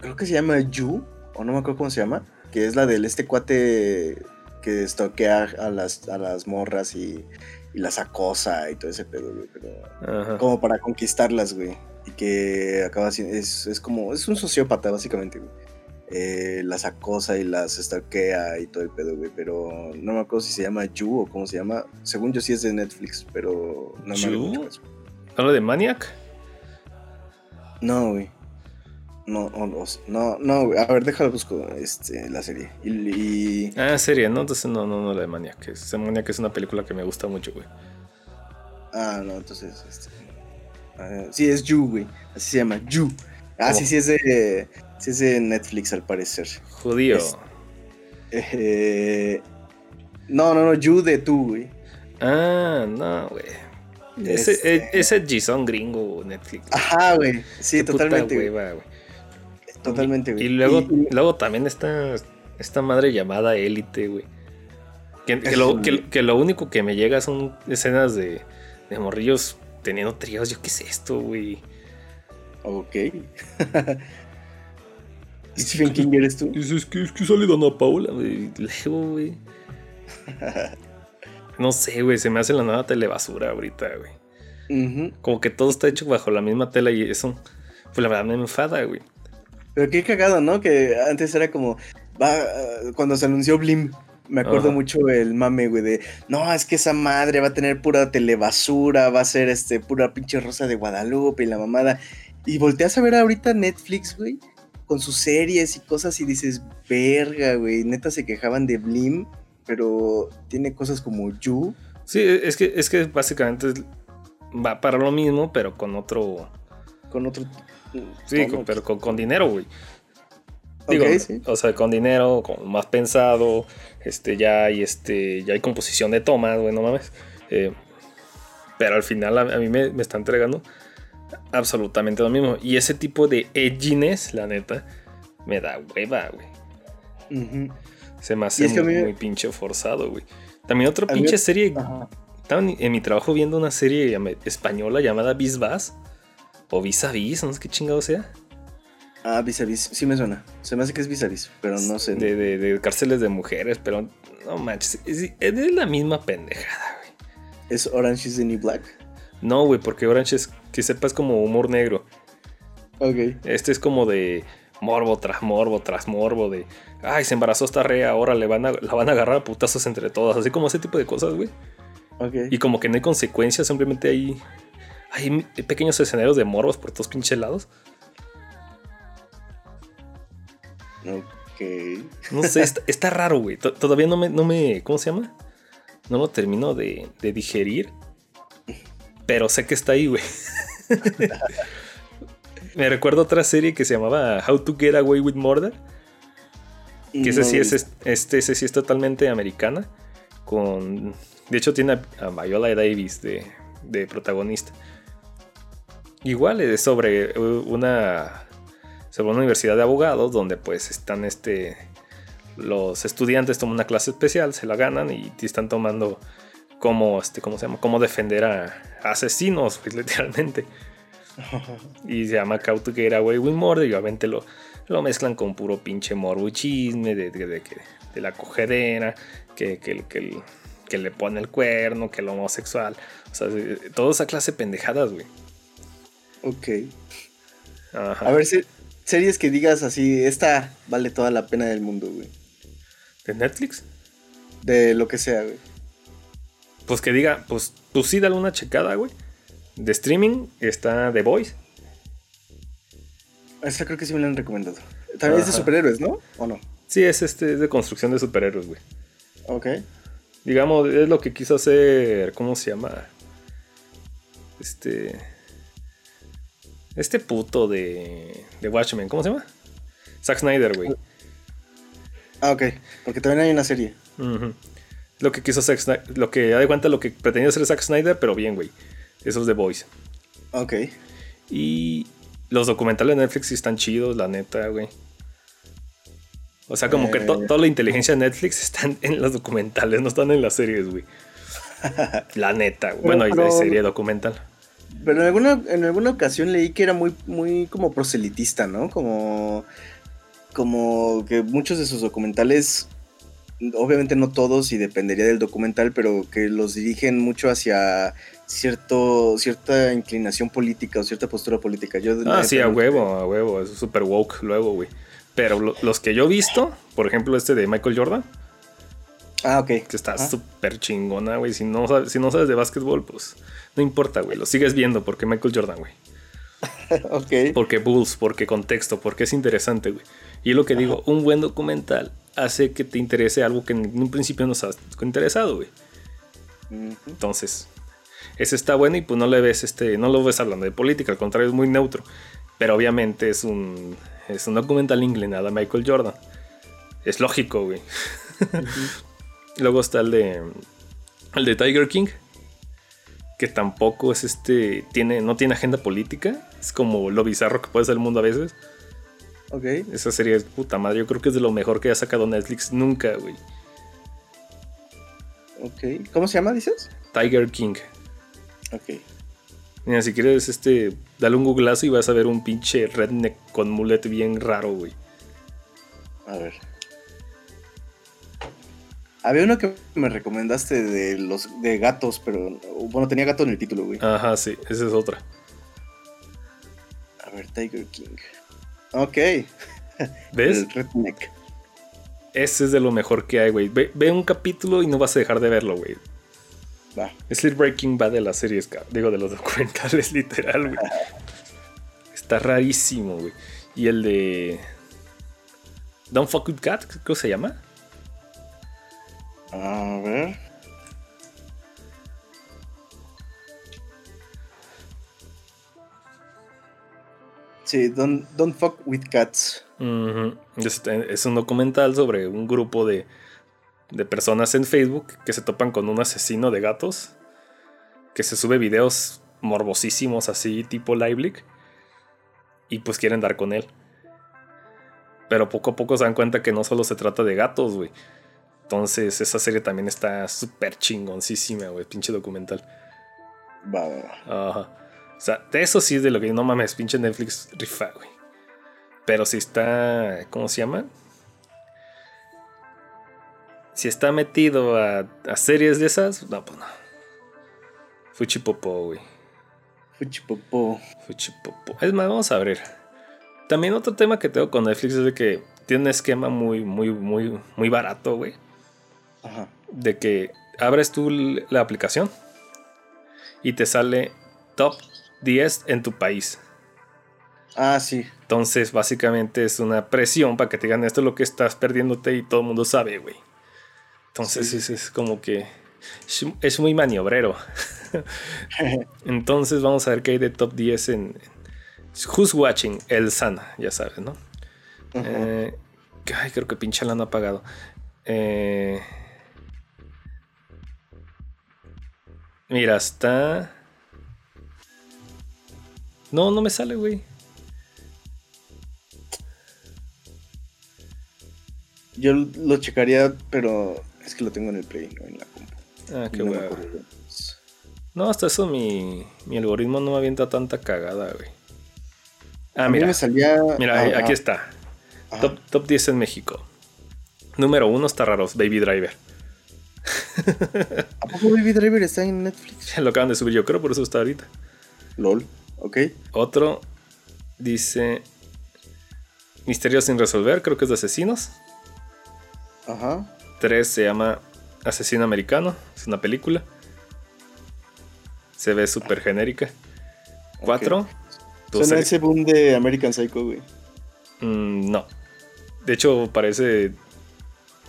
creo que se llama You, o no me acuerdo cómo se llama. Que es la del este cuate que estoquea a las, a las morras y, y las acosa y todo ese pedo, güey. Pero como para conquistarlas, güey. Y que acaba siendo, es, es como, es un sociópata, básicamente, güey. Eh, las acosa y las stalkea y todo el pedo, güey. Pero no me acuerdo si se llama Yu o cómo se llama. Según yo sí es de Netflix, pero no me acuerdo. ¿Hablo de Maniac? No, güey. No, no, no, a ver, déjalo busco este, la serie. Y, Ah, serie, no, entonces no, no, no la de Maniac. Esa Maniac es una película que me gusta mucho, güey. Ah, no, entonces, este. sí, es You, güey. Así se llama, You. Ah, sí, sí es de. Sí es de Netflix al parecer. Judío. eh, no, no, no, You de tú, güey. Ah, no, güey. Ese, este... ese Gison gringo Netflix. Ajá, güey. Sí, totalmente. Hueva, güey. Totalmente, güey. Y luego, luego también está esta madre llamada Élite, güey. Que, que, lo, único que me llega son escenas de, de morrillos teniendo tríos. Yo, ¿qué es esto, güey? Ok. Stephen King eres tú? Es, que, es que sale Dana Paula, güey. Luego, güey. no sé, güey. Se me hace la nueva telebasura ahorita, güey. Como que todo está hecho bajo la misma tela y eso. Pues la verdad me enfada, güey. Pero qué cagado, ¿no? Que antes era como. Va, cuando se anunció Blim, me acuerdo mucho el mame, güey, de. No, es que esa madre va a tener pura telebasura, va a ser este, pura pinche rosa de Guadalupe y la mamada. Y volteas a ver ahorita Netflix, güey, con sus series y cosas y dices, verga, güey. Neta se quejaban de Blim, pero tiene cosas como You. Sí, es que, es que básicamente va para lo mismo, pero con otro. Con otro Sí, pero con, dinero, güey. Digo, o sea, con dinero, con más pensado, este, ya hay este, ya hay composición de tomas, güey, no mames. Eh, pero al final a, mí me, me, está entregando absolutamente lo mismo. Y ese tipo de edginess, la neta, me da hueva, güey. Se me hace muy, pinche forzado, güey. También otra pinche serie. Estaba en mi trabajo viendo una serie española llamada Bisbas. O vis a vis, no sé qué chingado sea. Ah, vis a vis, sí me suena. Se me hace que es vis a vis, pero no sé. De, de, cárceles de mujeres, pero no manches. Es, es la misma pendejada, güey. ¿Es Orange is the New Black? No, güey, porque Orange es, que sepas, como humor negro. Ok. Este es como de morbo tras morbo tras morbo de ay se embarazó esta rea ahora le van a, la van a agarrar a putazos entre todas así como ese tipo de cosas güey okay. y como que no hay consecuencias simplemente hay hay pequeños escenarios de morbos por todos pinches lados. Ok. No sé, está, raro, güey. Todavía no me, no me. ¿Cómo se llama? No lo termino de, digerir. Pero sé que está ahí, güey. me recuerdo otra serie que se llamaba How to Get Away with Murder. Que ese sí es, este, ese sí es totalmente americana. Con. De hecho, tiene a, Viola Davis de, de protagonista. Igual es sobre una sobre una universidad de abogados donde pues están este los estudiantes toman una clase especial, se la ganan y te están tomando cómo, este, ¿cómo se llama? Cómo defender a, asesinos, pues, literalmente. y se llama How to Get Away with Murder y obviamente lo, lo mezclan con puro pinche morbo y chisme de, de, la cogedera, que, que, que, que, le pone el cuerno, que el homosexual. O sea, toda esa clase de pendejadas, güey. Ok. A ver, series que digas así, esta vale toda la pena del mundo, güey. ¿De Netflix? De lo que sea, güey. Pues que diga, pues tú sí dale una checada, güey. De streaming está The Voice. Esa creo que sí me la han recomendado. También es de superhéroes, ¿no? ¿O no? Sí, es este es de construcción de superhéroes, güey. Ok. Digamos, es lo que quiso hacer. ¿Cómo se llama? Este. Este puto de. de Watchmen, ¿cómo se llama? Zack Snyder, güey. Ah, ok. Porque también hay una serie. Lo que quiso Zack Snyder. Lo que da de cuenta lo que pretendía hacer Zack Snyder, pero bien, güey. Eso es The Voice. Ok. Y los documentales de Netflix sí están chidos, la neta, güey. O sea, como que eh. toda la inteligencia de Netflix está en los documentales, no están en las series, güey. la neta, güey. Bueno, hay serie documental. Pero en alguna, en alguna ocasión leí que era muy, muy como proselitista, ¿no? Como, como que muchos de sus documentales, obviamente no todos y dependería del documental, pero que los dirigen mucho hacia cierto, cierta inclinación política o cierta postura política. Yo, ah, sí, a huevo, a huevo, es súper woke luego, güey. Pero los que yo he visto, por ejemplo este de Michael Jordan, Ah, ok. Que está súper chingona, güey. Si no, sabes, si no sabes de básquetbol, pues no importa, güey. Lo sigues viendo porque Michael Jordan, güey. ok. Porque Bulls, porque contexto, porque es interesante, güey. Y lo que digo, un buen documental hace que te interese algo que en un principio no has interesado, güey. Entonces, ese está bueno y pues no le ves este, no lo ves hablando de política, al contrario es muy neutro. Pero obviamente es un, es un documental inclinado a Michael Jordan. Es lógico, güey. Luego está el de. El de Tiger King. Que tampoco es este. Tiene, no tiene agenda política. Es como lo bizarro que puede ser el mundo a veces. Ok. Esa serie es puta madre. Yo creo que es de lo mejor que ha sacado Netflix nunca, güey. Ok. ¿Cómo se llama, dices? Tiger King. Ok. Mira, si quieres, este. Dale un googleazo y vas a ver un pinche redneck con mulet bien raro, güey. A ver. Había uno que me recomendaste de los de gatos, pero bueno, tenía gato en el título, güey. Ajá, sí, esa es otra. A ver, Tiger King. Ok. ¿Ves? El Redneck. Ese es de lo mejor que hay, güey. Ve, un capítulo y no vas a dejar de verlo, güey. Va. Es el Breaking Bad de las series, digo, de los documentales, literal, güey. Está rarísimo, güey. Y el de. Don't Fuck With Cat, ¿cómo se llama? A ver. Sí, don't, Fuck with Cats. es, un documental sobre un grupo de, de, personas en Facebook que se topan con un asesino de gatos. Que se sube videos morbosísimos así, tipo Liveleak. Y pues quieren dar con él. Pero poco a poco se dan cuenta que no solo se trata de gatos, güey. Entonces, esa serie también está súper chingoncísima, güey. Pinche documental. Va, va, va. Ajá. O sea, de eso sí es de lo que no mames, pinche Netflix rifa, güey. Pero si está. ¿Cómo se llama? Si está metido a, a series de esas, no, pues no. Fuchipopo, güey. Fuchipopo. Fuchipopo. Es más, vamos a ver. También otro tema que tengo con Netflix es de que tiene un esquema muy, muy, muy, muy barato, güey de que abres tú la aplicación y te sale top 10 en tu país. Ah, sí. Entonces, básicamente es una presión para que te digan esto es lo que estás perdiéndote y todo el mundo sabe, güey. Entonces, es, como que es, muy maniobrero. Entonces, vamos a ver qué hay de top 10 en, Who's Watching, El Sana, ya sabes, ¿no? Eh, ay, creo que pinche la han apagado. Eh, Mira, está. No, no me sale, güey. yo lo checaría, pero es que lo tengo en el Play, no en la compu. Ah, qué No bueno. No, hasta eso mi, mi algoritmo no me avienta tanta cagada, güey. Ah, A mí mira. me salía. Mira, ah, aquí ah, está. Top, top 10 en México. Número 1 está raro, Baby Driver. ¿A poco Baby Driver está en Netflix? Lo acaban de subir yo creo, por eso está ahorita. LOL, ok. Otro dice Misterios sin resolver, creo que es de asesinos. Ajá. 3 se llama Asesino Americano, es una película. Se ve súper genérica. 4. Suena ese boom de American Psycho, güey. Mm, no. De hecho, parece.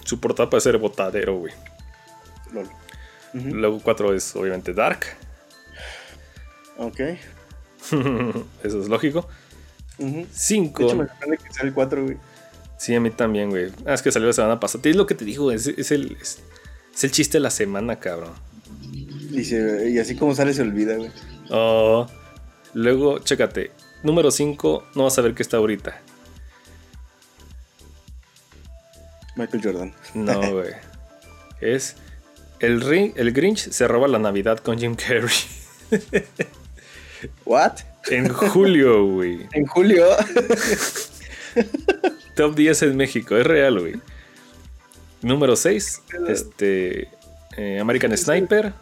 Su portada parece ser botadero, güey. LOL. Ujú, Luego 4 es obviamente Dark. Ok. Eso es lógico. Ujú. De 5. hecho, me sorprende que sea el 4, güey. Sí, a mí también, güey. Ah, es que salió la semana pasada. Es lo que te digo, es, es el, es, es el chiste de la semana, cabrón. Y, se- y así como sale, se olvida, güey. Oh, luego, chécate. Número 5, no vas a ver qué está ahorita. Michael Jordan. No, güey. Es. El, Ri- el Grinch se roba la Navidad con Jim Carrey. ¿What? En julio, güey. En julio. Top 10 en México, es real, güey. Número 6, este. eh, American Sniper.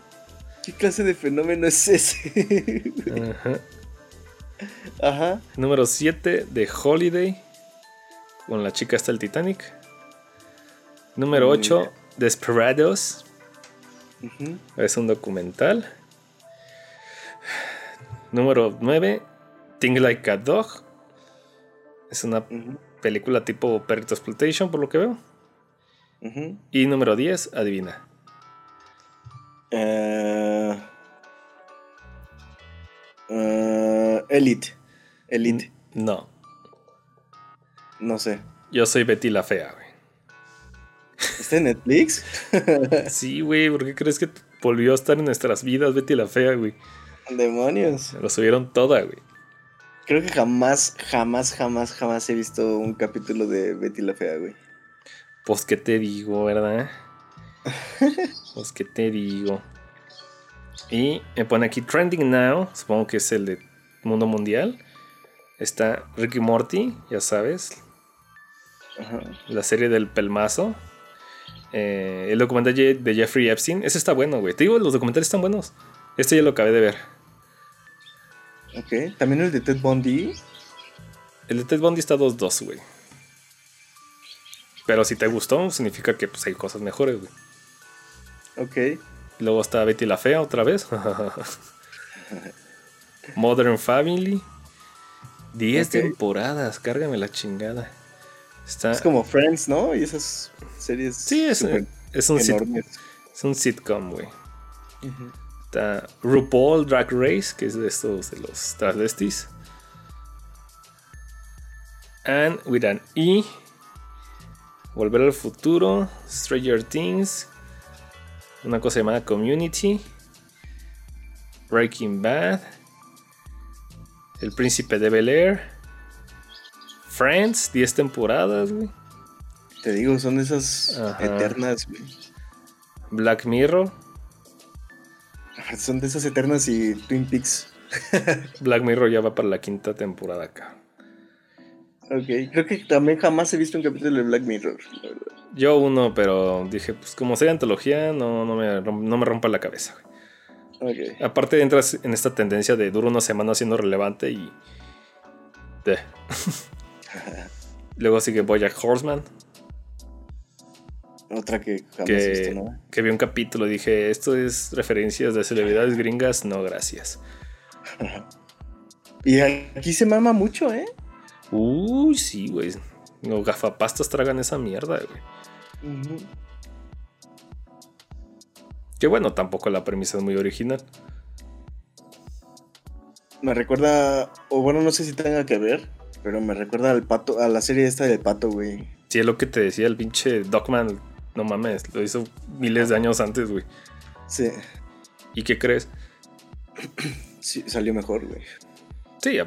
¿Qué clase de fenómeno es ese? Ajá. Ajá. Número 7, The Holiday. Con la chica hasta el Titanic. Número Mm. 8, Desperados. Es un documental. Número 9, Think Like a Dog. Es una película tipo Perrito Exploitation, por lo que veo. Y número 10, adivina. Eh, eh, Elite. Elite. No, No sé. yo soy Betty la Fea, güey. ¿Está en Netflix? Sí, güey, ¿por qué crees que volvió a estar en nuestras vidas Betty la Fea, güey? Demonios. Lo subieron toda, güey. Creo que jamás, jamás, jamás, jamás he visto un capítulo de Betty la Fea, güey. Pues qué te digo, ¿verdad? pues qué te digo. Y me pone aquí Trending Now, supongo que es el de Mundo Mundial. Está Ricky Morty, ya sabes, Ajá. la serie del pelmazo. Eh, el documental de Jeffrey Epstein. Ese está bueno, güey. Te digo, los documentales están buenos. Este ya lo acabé de ver. Ok. También el de Ted Bundy. El de Ted Bundy está 2-2, güey. Pero si te gustó, significa que pues, hay cosas mejores, güey. Ok. Luego está Betty la Fea otra vez. Modern Family. 10 Ok. temporadas, cárgame la chingada. Está, Es como Friends, ¿no? Y esas series. sí, es, un, enormes. es un sitcom, güey. Está RuPaul Drag Race, que es de estos de los travestis. And with an E. Volver al futuro. Stranger Things. Una cosa llamada Community. Breaking Bad. El Príncipe de Bel Air. Friends, 10 temporadas, güey. Te digo, son esas Ajá. eternas, güey. Black Mirror. Son de esas eternas y Twin Peaks. Black Mirror ya va para la quinta temporada acá. Ok. Creo que también jamás he visto un capítulo de Black Mirror. la verdad. Yo uno, pero dije, pues como sea antología, no, no, me, no me rompa la cabeza. güey. Ok. Aparte entras en esta tendencia de duro una semana siendo relevante y... Luego sigue Bojack Horseman, Otra que jamás visto, que, ¿no? que vi un capítulo y dije, esto es referencias de celebridades gringas, no gracias. Y aquí se mama mucho, ¿eh? Uy, sí, güey. Los gafapastas tragan esa mierda, güey. Que bueno, tampoco la premisa es muy original. Me recuerda, o bueno, no sé si tenga que ver, pero me recuerda al pato, a la serie esta del pato, güey. Sí, es lo que te decía el pinche Dogman. No mames, lo hizo miles de años antes, güey. Sí, ¿Y qué crees? sí, salió mejor, güey. Sí,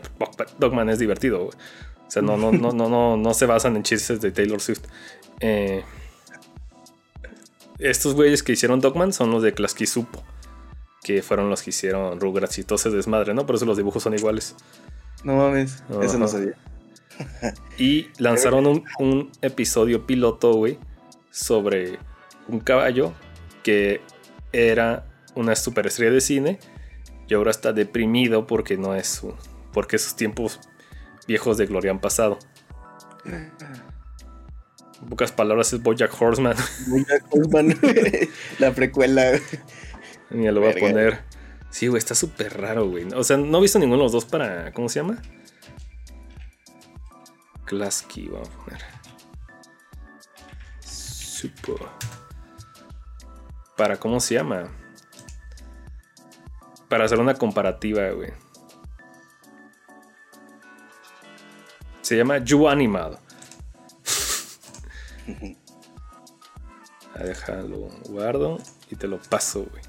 Dogman es divertido, güey. O sea, no, no, no, no, no, no se basan en chistes de Taylor Swift. Eh, estos güeyes que hicieron Dogman son los de Supo que fueron los que hicieron Rugrats y todo ese desmadre, ¿no? Por eso los dibujos son iguales. No mames, eso no sabía. y lanzaron un, un episodio piloto, güey, sobre un caballo que era una superestrella de cine y ahora está deprimido porque no es su, porque sus tiempos viejos de gloria han pasado. En pocas palabras es Bojack Horseman. Bojack Horseman, la precuela. Ni lo voy a poner. Sí, güey, está súper raro, güey. O sea, no he visto ninguno de los dos para. ¿Cómo se llama? Klasky, vamos a poner. Super. Para, ¿cómo se llama? Para hacer una comparativa, güey. Se llama You Animal. Déjalo, guardo y te lo paso, güey.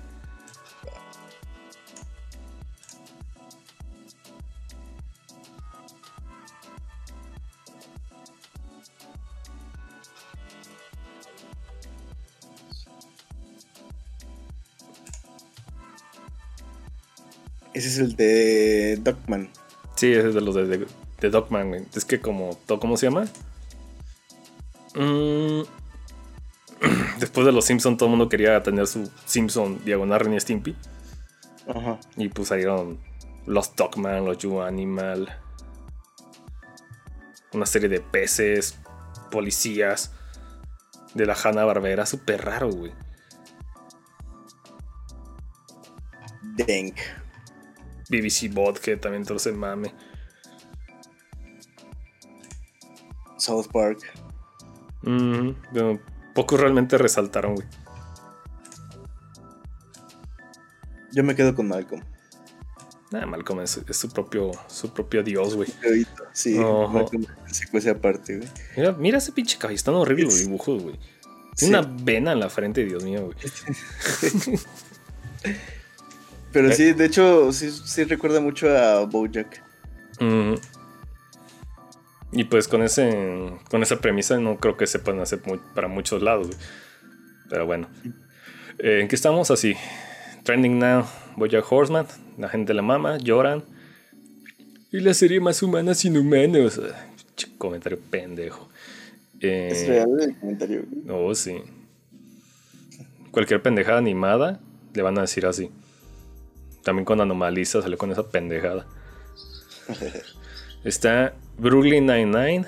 Ese es el de Dogman. Sí, ese es de los de, de, Dogman, güey. Es que como, ¿cómo se llama? Mm, después de los Simpsons todo el mundo quería tener su Simpson diagonal Ren y Stimpy. Ajá. Y pues salieron los Dogman, los You Animal. Una serie de peces, policías. De la Hanna Barbera, súper raro, güey. Denk. BBC Bot, que también todo se mame. South Park. pocos realmente resaltaron, güey. Yo me quedo con Malcolm. Nah, Malcolm es, su propio su propio dios, güey. Sí, Malcolm se aparte, güey. Mira, mira ese pinche caballo, están horribles los dibujos, güey. Tiene una vena en la frente, Dios mío, güey. Pero sí, de hecho, sí, recuerda mucho a Bojack. Y pues con ese con esa premisa no creo que se puedan hacer para muchos lados. Pero bueno. Eh, ¿En qué estamos? Así. Trending now. Bojack Horseman. La gente la mama. Lloran. Y la serie más humana sin humanos. Comentario pendejo. Eh, es real el comentario. Oh, sí. Cualquier pendejada animada le van a decir así. También con Anomalisa salió con esa pendejada. Está Brooklyn Nine-Nine.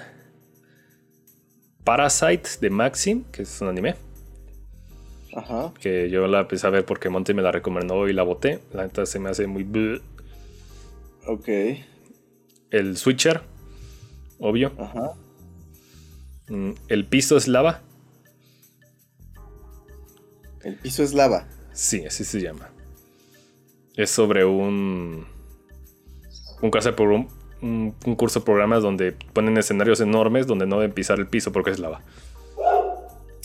Parasite de Maxim, que es un anime. Ajá. Que yo la empecé a ver porque Monty me la recomendó y la boté. La neta se me hace muy. Ok. El Switcher, obvio. Ajá. Mm, el piso es lava. El piso es lava. Sí, así se llama es sobre un, un, un, un, un curso de programas donde ponen escenarios enormes donde no deben pisar el piso porque es lava.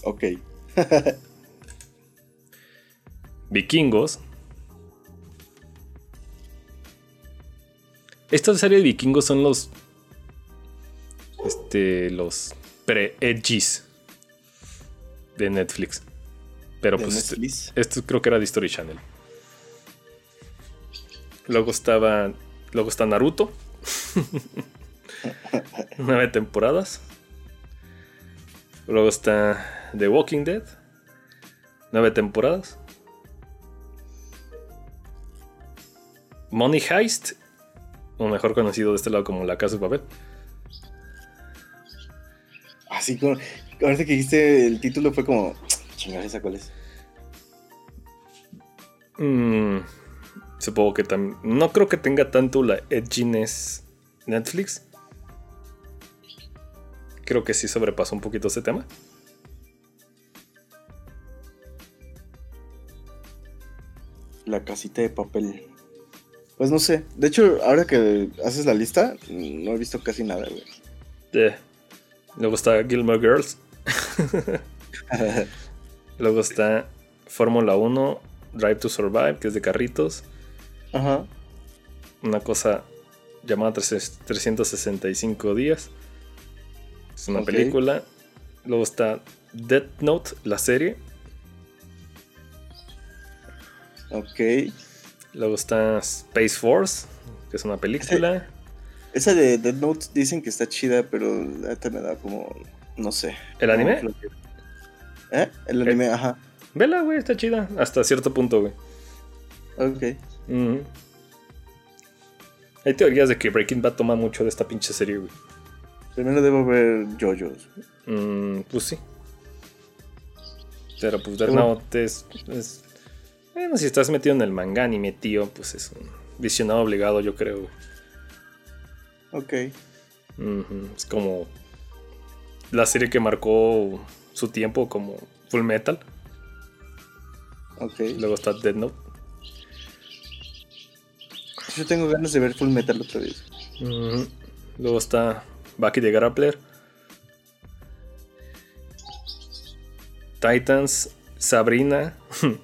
Ok. vikingos. Esta serie de vikingos son los. Este. Los pre-edgys de Netflix. Pero pues. Este, esto creo que era de Story Channel. Luego estaba. Luego está Naruto. Nueve temporadas. Luego está The Walking Dead. Nueve temporadas. Money Heist. O mejor conocido de este lado como La Casa de Papel. Así como. Ahorita que dijiste el título fue como. Chingar, ¿esa cuál es? Mmm. Supongo que también. No creo que tenga tanto la edginess Netflix. Creo que sí sobrepasó un poquito ese tema. La casita de papel. Pues no sé. De hecho, ahora que haces la lista, no he visto casi nada, güey. Luego está Gilmore Girls. Luego está Fórmula 1, Drive to Survive, que es de carritos. Ajá. Una cosa llamada 365 días. Es una película. Luego está Death Note, la serie. Ok. Luego está Space Force, que es una película. Esa de Dead Note dicen que está chida, pero neta me da como. No sé. ¿El anime? ¿Eh? El anime, ajá. Vela, güey, está chida. Hasta cierto punto, güey. Ok. Hay teorías de que Breaking Bad toma mucho de esta pinche serie, güey. Primero debo ver JoJo's. Mm, pues sí. Pero pues Death. Note es, es- Bueno, si estás metido en el manga anime, tío, pues es un visionado obligado, yo creo. Ok. Es como la serie que marcó su tiempo como Full Metal. Ok. Luego está Dead Note. Yo tengo ganas de ver Full Metal otra vez. Luego está Bucky the Grappler. Titans, Sabrina.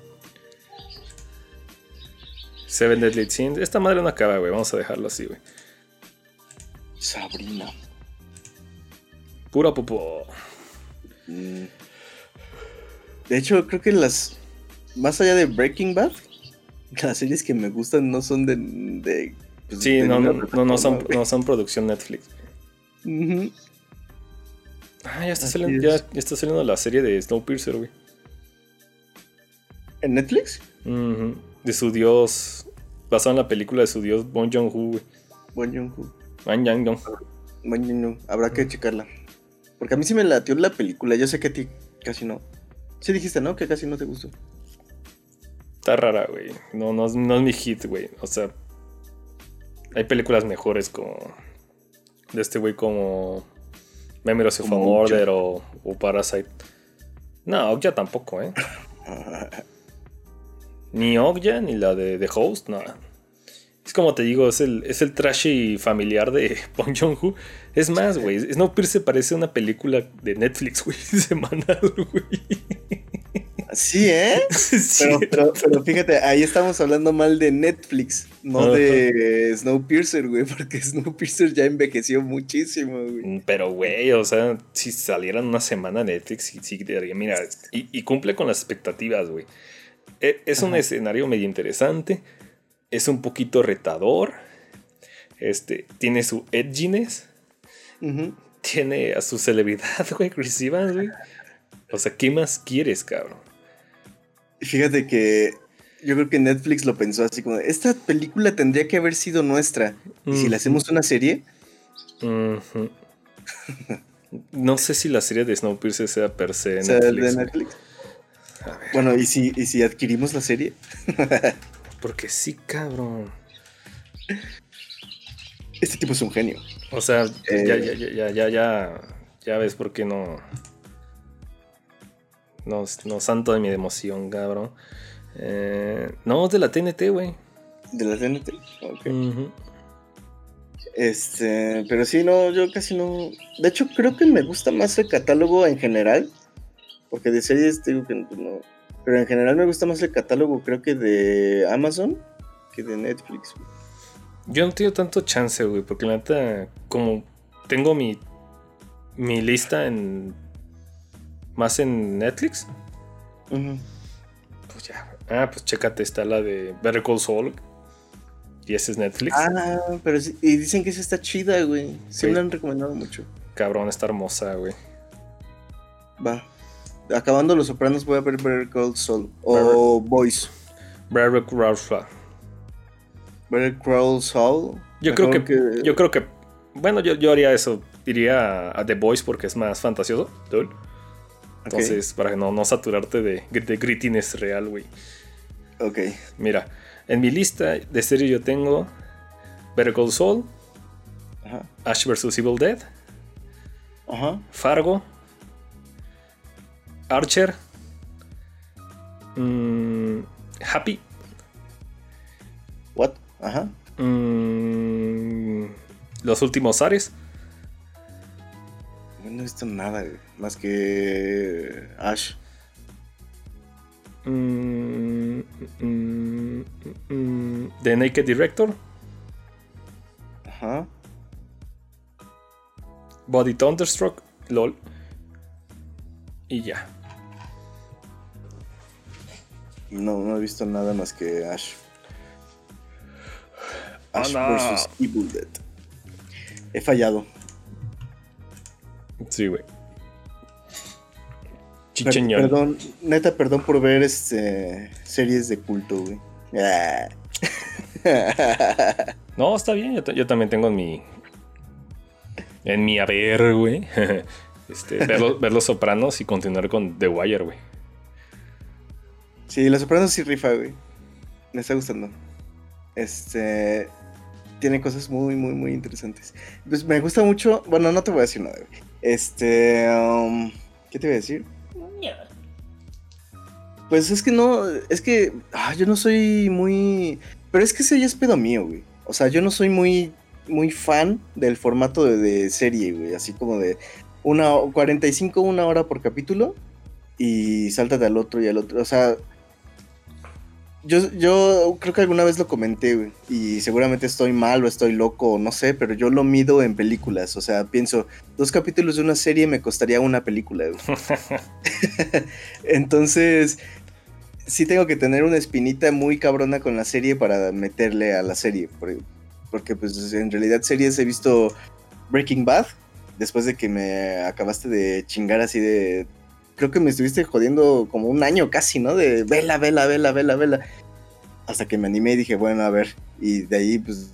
Seven Deadly Sins. Esta madre no acaba, güey. Vamos a dejarlo así, güey. Sabrina. Pura popó. Mm. De hecho, creo que las. Más allá de Breaking Bad, las series que me gustan no son de. de pues, Sí, de no, no, no, no son, no son producción Netflix. Ujú. Ah, ya está, saliendo, ya, es. ya está saliendo la serie de Snowpiercer, güey. ¿En Netflix? De su dios. Basado en la película de su dios Bon Joon-ho, güey. Bong Joon-ho. Ban Yang-dong. Bong Joon-ho. Habrá que checarla. Porque a mí sí me latió la película. Yo sé que a ti casi no. Sí dijiste, ¿no? Que casi no te gustó. Está rara, güey. No, no, es- no es mi hit, güey. O sea, hay películas mejores como. De este güey como. Memories of a Murder o, o Parasite. No, Okja tampoco, ¿eh? Ni Okja ni la de The Host, nada. Es como te digo, es el, es el trashy familiar de Bong Joon-ho. Es más, güey, Snowpiercer parece una película de Netflix, güey, semanal, güey. Sí, ¿eh? Sí. Pero, pero, pero fíjate, ahí estamos hablando mal de Netflix, no de Snowpiercer, güey, porque Snowpiercer ya envejeció muchísimo, güey. Mm, Pero, güey, o sea, si salieran una semana Netflix, sí, sí diría, mira, y, y cumple con las expectativas, güey. E- Es un Ajá. escenario medio interesante, es un poquito retador, este, tiene su edginess, tiene a su celebridad, güey, Chris Evans, güey. O sea, ¿qué más quieres, cabrón? Fíjate que yo creo que Netflix lo pensó así como, esta película tendría que haber sido nuestra. Y si le hacemos una serie. No sé si la serie de Snowpiercer sea per se Netflix. de. Netflix. Bueno, ¿y si, y si adquirimos la serie? porque sí, cabrón. Este tipo es un genio. O sea, Eh. ya, ya, ya, ya, ya, ya, ya ves por qué no. No, no santo de mi emoción, cabrón. Eh, no, es de la TNT, güey. De la TNT. Ok. Este, pero sí, no, yo casi no. De hecho, creo que me gusta más el catálogo en general. Porque de series digo que no. Pero en general me gusta más el catálogo, creo que de Amazon que de Netflix. güey. Yo no tengo tanto chance, güey, porque la neta, como tengo mi, mi lista en. Más en Netflix, pues ya. Ah, pues chécate, está la de Better Call Saul. Y ese es Netflix. Ah, pero sí, y dicen que esa está chida, güey. Sí, Sí. me la han recomendado mucho. Cabrón, está hermosa, güey. Va. Acabando Los Sopranos voy a ver Better Call Saul. O Boys. Better Call Saul. Better Call Saul. Yo creo que, Yo creo que. Bueno, yo, yo haría eso. Iría a, a The Voice porque es más fantasioso. dude. Entonces, para no, no saturarte de, de grittiness real, güey. Ok. Mira, en mi lista de series yo tengo Better Call Saul, Ajá. Ash vs. Evil Dead, Ajá. Fargo, Archer, mm, Happy, What? Ajá. mm, Los Últimos Ares, No he visto nada, güey, Más que Ash. mm, mm, mm, The Naked Director, Ajá. Body Thunderstruck, LOL. Y ya. No, no he visto nada más que Ash. Oh, Ash no. vs Evil Dead. He fallado. Sí, güey. Chicheñón. perdón, neta, perdón por ver este series de culto, güey. Ah. No, está bien. Yo, ta- yo también tengo en mi. En mi haber, güey. Este, ver, los, ver Los Sopranos y continuar con The Wire, güey. sí, Los Sopranos sí rifa, güey. Me está gustando. Este. Tiene cosas muy, muy, muy interesantes. Pues me gusta mucho. Bueno, no te voy a decir nada, güey. Este. um, ¿Qué te voy a decir? Pues es que no. Es que. ah, yo no soy muy. Pero es que ese ya es pedo mío, güey. O sea, yo no soy muy. Muy fan del formato de, de serie, güey. Así como de. Una, 45, una hora por capítulo. Y sáltate al otro y al otro. O sea. Yo, yo creo que alguna vez lo comenté, güey. Y seguramente estoy mal o estoy loco, o no sé, pero yo lo mido en películas. O sea, pienso, dos capítulos de una serie me costaría una película, güey. Entonces, sí tengo que tener una espinita muy cabrona con la serie para meterle a la serie. Porque, porque, pues en realidad series he visto Breaking Bad, después de que me acabaste de chingar así de... Creo que me estuviste jodiendo como un año casi, ¿no? De vela, vela, vela, vela, vela. Hasta que me animé y dije, bueno, a ver. Y de ahí, pues,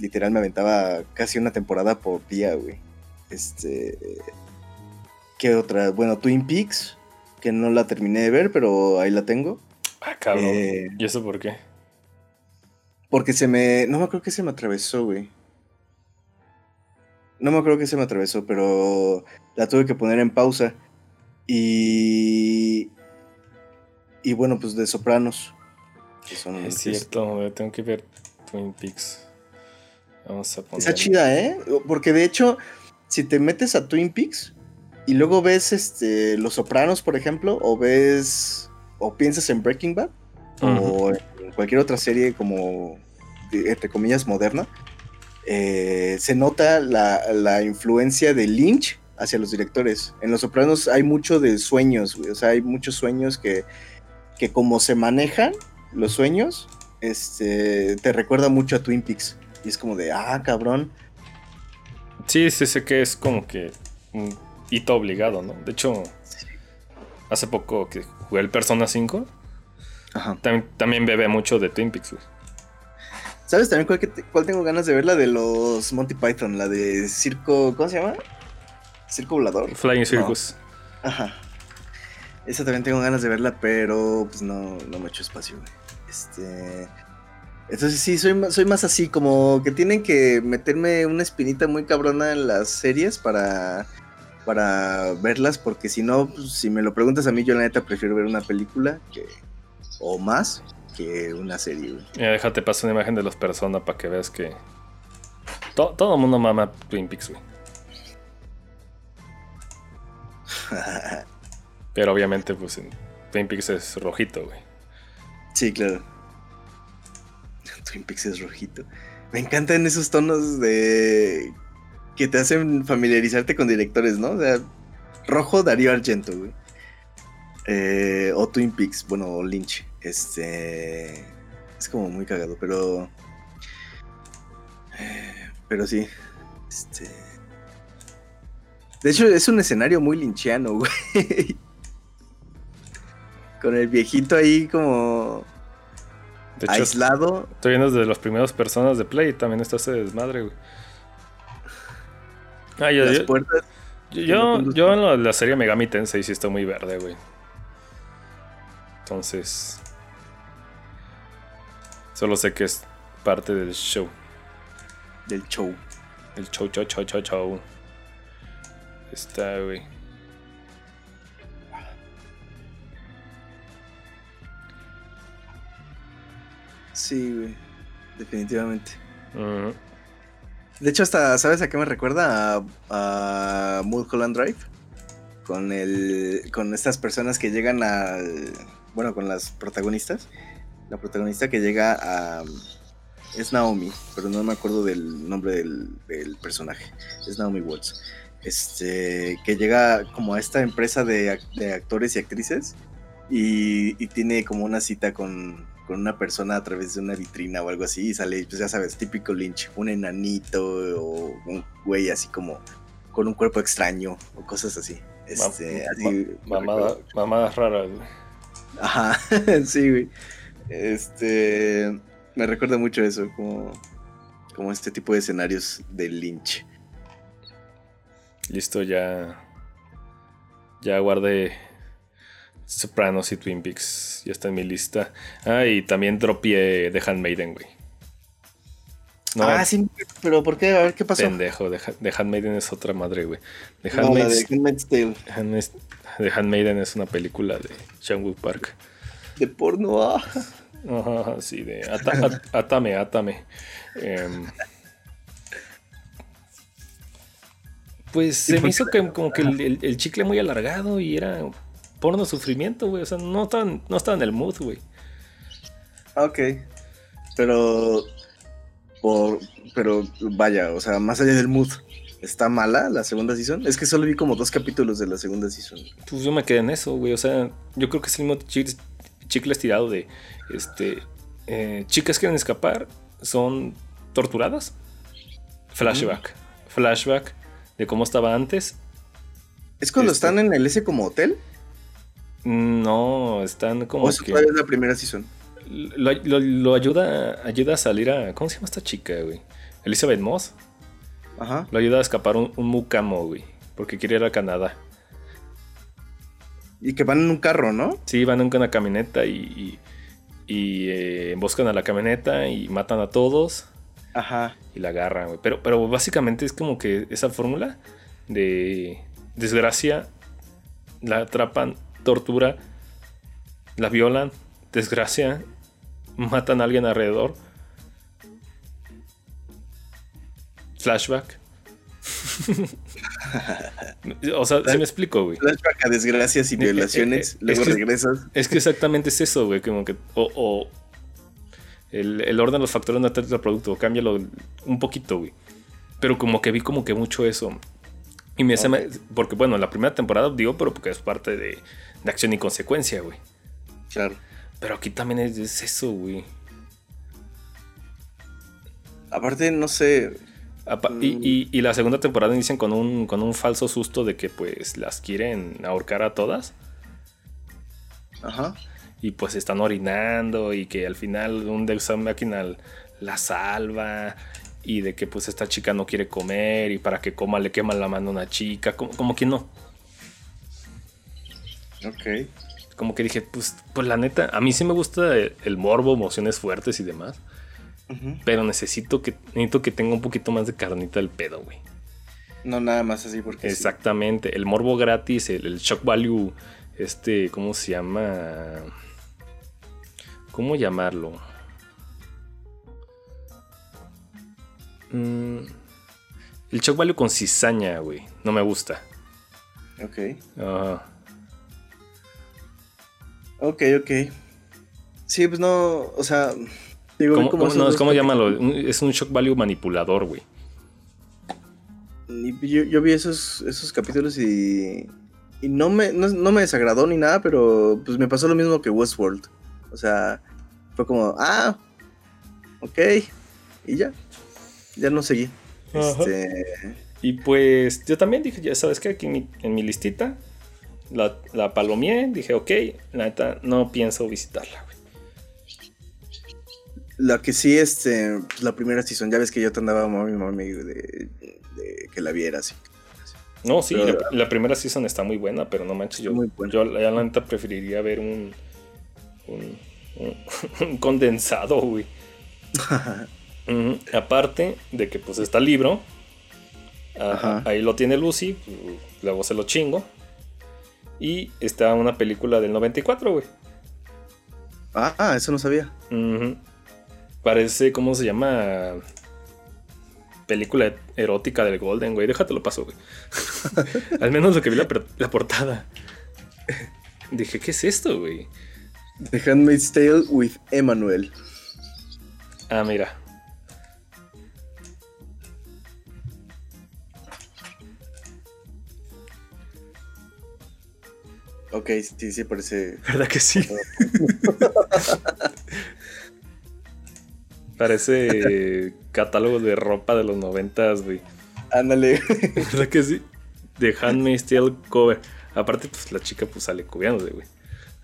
literal me aventaba casi una temporada por día, güey. Este... ¿Qué otra? Bueno, Twin Peaks, que no la terminé de ver, pero ahí la tengo. Ah, cabrón. Eh, ¿Y eso por qué? Porque se me. No me acuerdo que se me atravesó, güey. No me acuerdo que se me atravesó, pero la tuve que poner en pausa. Y. Y bueno, pues de Sopranos. Que son, Es cierto, yo tengo que ver Twin Peaks. Vamos a poner. Está chida, ¿eh? Porque de hecho, si te metes a Twin Peaks y luego ves este, Los Sopranos, por ejemplo, o ves. o piensas en Breaking Bad, o en cualquier otra serie como, entre comillas, moderna, eh, se nota la, la influencia de Lynch hacia los directores. En Los Sopranos hay mucho de sueños, güey. O sea, hay muchos sueños que, que como se manejan los sueños, este, te recuerda mucho a Twin Peaks. Y es como de, ah, cabrón. Sí, sí, sé que es como que un hito obligado, ¿no? De hecho, hace poco que jugué el Persona 5, Ajá. también, también bebe mucho de Twin Peaks, güey. ¿Sabes también cuál, que te- cuál tengo ganas de ver? La de los Monty Python, la de Circo, ¿cómo se llama? Circo Volador. Flying Circus. Ajá. Esa también tengo ganas de verla, pero pues no, no me echo espacio, güey. Este. Entonces sí, soy, soy más así, como que tienen que meterme una espinita muy cabrona en las series para, para verlas, porque si no, pues, si me lo preguntas a mí, yo la neta prefiero ver una película que, o más que una serie, güey. Mira, déjate pasar una imagen de los Persona para que veas que. to- todo el mundo mama Twin Peaks, güey. Pero obviamente, pues en Twin Peaks es rojito, güey. Sí, claro. Twin Peaks es rojito. Me encantan esos tonos de. que te hacen familiarizarte con directores, ¿no? O sea, rojo Darío Argento, güey. Eh, o Twin Peaks, bueno, o Lynch. Este. Es como muy cagado, pero. eh, Pero sí. Este. De hecho, es un escenario muy linchiano, güey. Con el viejito ahí como De hecho, aislado. estoy viendo desde los primeros personas de Play y también está ese desmadre, güey. Ah, yo, las yo, puertas. yo, en la, la serie Megami Tensei sí estoy muy verde, güey. Entonces. Solo sé que es parte del show. del show. El show, show, show, show, show. Está, güey. Sí, güey. Definitivamente. De hecho, hasta, ¿sabes a qué me recuerda? A, a Mulholland Drive. Con el. con estas personas que llegan al. Bueno, con las protagonistas. La protagonista que llega a. Es Naomi, pero no me acuerdo del nombre del, del personaje. Es Naomi Watts. Este, que llega como a esta empresa de, actores y actrices y, tiene como una cita con, una persona a través de una vitrina o algo así y sale, pues ya sabes, típico Lynch, un enanito o un güey así como con un cuerpo extraño o cosas así. Este, mamadas raras. Ajá, sí, güey. Este, me recuerda mucho eso, como, como este tipo de escenarios de Lynch. Listo, ya. Ya guardé Sopranos y Twin Peaks. Ya está en mi lista. Ah, y también dropié The Handmaiden, güey. ah, sí, pero ¿por qué? A ver, ¿qué pasó? Pendejo, The, Handmaiden es otra madre, güey. The Handmaid's, Tale. The Handmaiden es una película de Changwook Park. De porno, ah. Ajá, sí, de Atame, Atame. Em, pues se me hizo que, como que el, chicle muy alargado y era porno sufrimiento, güey. O sea, no estaba, no estaba en el mood, güey. Ok. Pero. Por, pero vaya, o sea, más allá del mood, ¿está mala la segunda season? Es que solo vi como dos capítulos de la segunda season. Pues yo me quedé en eso, güey. O sea, yo creo que es el mismo chicle, estirado de. Este. Eh, chicas quieren escapar, son torturadas. Flashback. Flashback de cómo estaba antes. ¿Es cuando este, están en el ese como hotel? No, están como. ¿O que, es la primera season? Lo, ayuda, ayuda a salir a. ¿Cómo se llama esta chica, güey? Elizabeth Moss. Ajá. Lo ayuda a escapar un, un mucamo, güey. Porque quiere ir a Canadá. Y que van en un carro, ¿no? Sí, van en una camioneta y. y, eh, emboscan a la camioneta y matan a todos. Ajá. Y la agarran, güey. Pero, pero básicamente es como que esa fórmula de desgracia, la atrapan, tortura, la violan, desgracia, matan a alguien alrededor. Flashback. o sea, se me explico, güey. Flashback a desgracias y eh, eh, violaciones, eh, luego regresas. Es que exactamente es eso, güey. Como que. o el, orden de los factores no del producto, cámbialo un poquito, güey. Pero como que vi como que mucho eso. Y me hace. Porque, bueno, la primera temporada digo, pero porque es parte de, acción y consecuencia, güey. Claro. Pero aquí también es, eso, güey. Aparte, no sé. y, y, la segunda temporada inician con un, con un falso susto de que pues las quieren ahorcar a todas. Ajá y pues están orinando y que al final un Deus Máquina la salva y de que pues esta chica no quiere comer y para que coma le quema la mano a una chica, como, que no. Ok. Como que dije, pues, pues la neta, a mí sí me gusta el, morbo, emociones fuertes y demás. Pero necesito que, necesito que tenga un poquito más de carnita del pedo, güey. No nada más así porque... Exactamente, el morbo gratis, el, el shock value, este, ¿cómo se llama? ¿Cómo llamarlo? Mm, el shock value con cizaña, güey. No me gusta. Ok. Ok, ok. Sí, pues no, o sea... Digo, ¿Cómo, ¿cómo, llamarlo? Es un shock value manipulador, güey. Yo, vi esos, esos capítulos y, y no, me, no me desagradó ni nada, pero pues me pasó lo mismo que Westworld. O sea, fue como, ah, ok, y ya, ya no seguí. Este... Y pues yo también dije, ya sabes que aquí en mi, listita la, la palomeé, dije, ok, la neta no pienso visitarla, güey. La que sí, este, pues, la primera season, ya ves que yo te andaba mami, mami, de, de, que la vieras. No, sí, la, primera season está muy buena, pero no manches, yo, yo la neta preferiría ver un, un un condensado, güey. Aparte de que pues está el libro. ahí lo tiene Lucy. Luego se lo chingo. Y está una película del 94, güey. Ah, eso no sabía. Parece, ¿cómo se llama? Película erótica del Golden, güey. Déjate paso, güey. Al menos lo que vi la, la portada. Dije, ¿qué es esto, güey? The Handmaid's Tale with Emmanuel. Ah, mira. Ok, sí, sí, parece. ¿Verdad que sí? parece catálogo de ropa de los noventas, güey. Ándale. ¿Verdad que sí? The Handmaid's Tale cover. Aparte, pues la chica pues sale cubriándose, güey.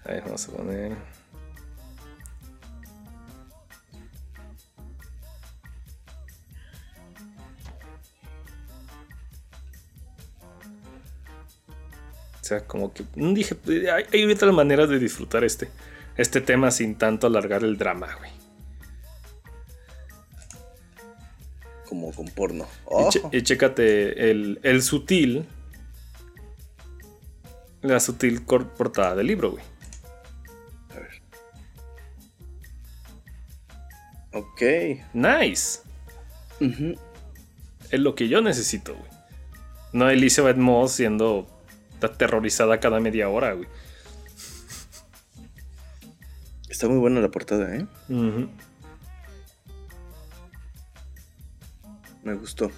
A ver, vamos a poner. O sea, como que dije, hay, hay otras maneras de disfrutar este, este tema sin tanto alargar el drama, güey. Como con porno. Y, che- y chécate el, el sutil. La sutil portada del libro, güey. Ok. Nice. Ujú. Es lo que yo necesito, güey. No Elizabeth Moss siendo aterrorizada cada media hora, güey. Está muy buena la portada, ¿eh? Ujú. Me gustó.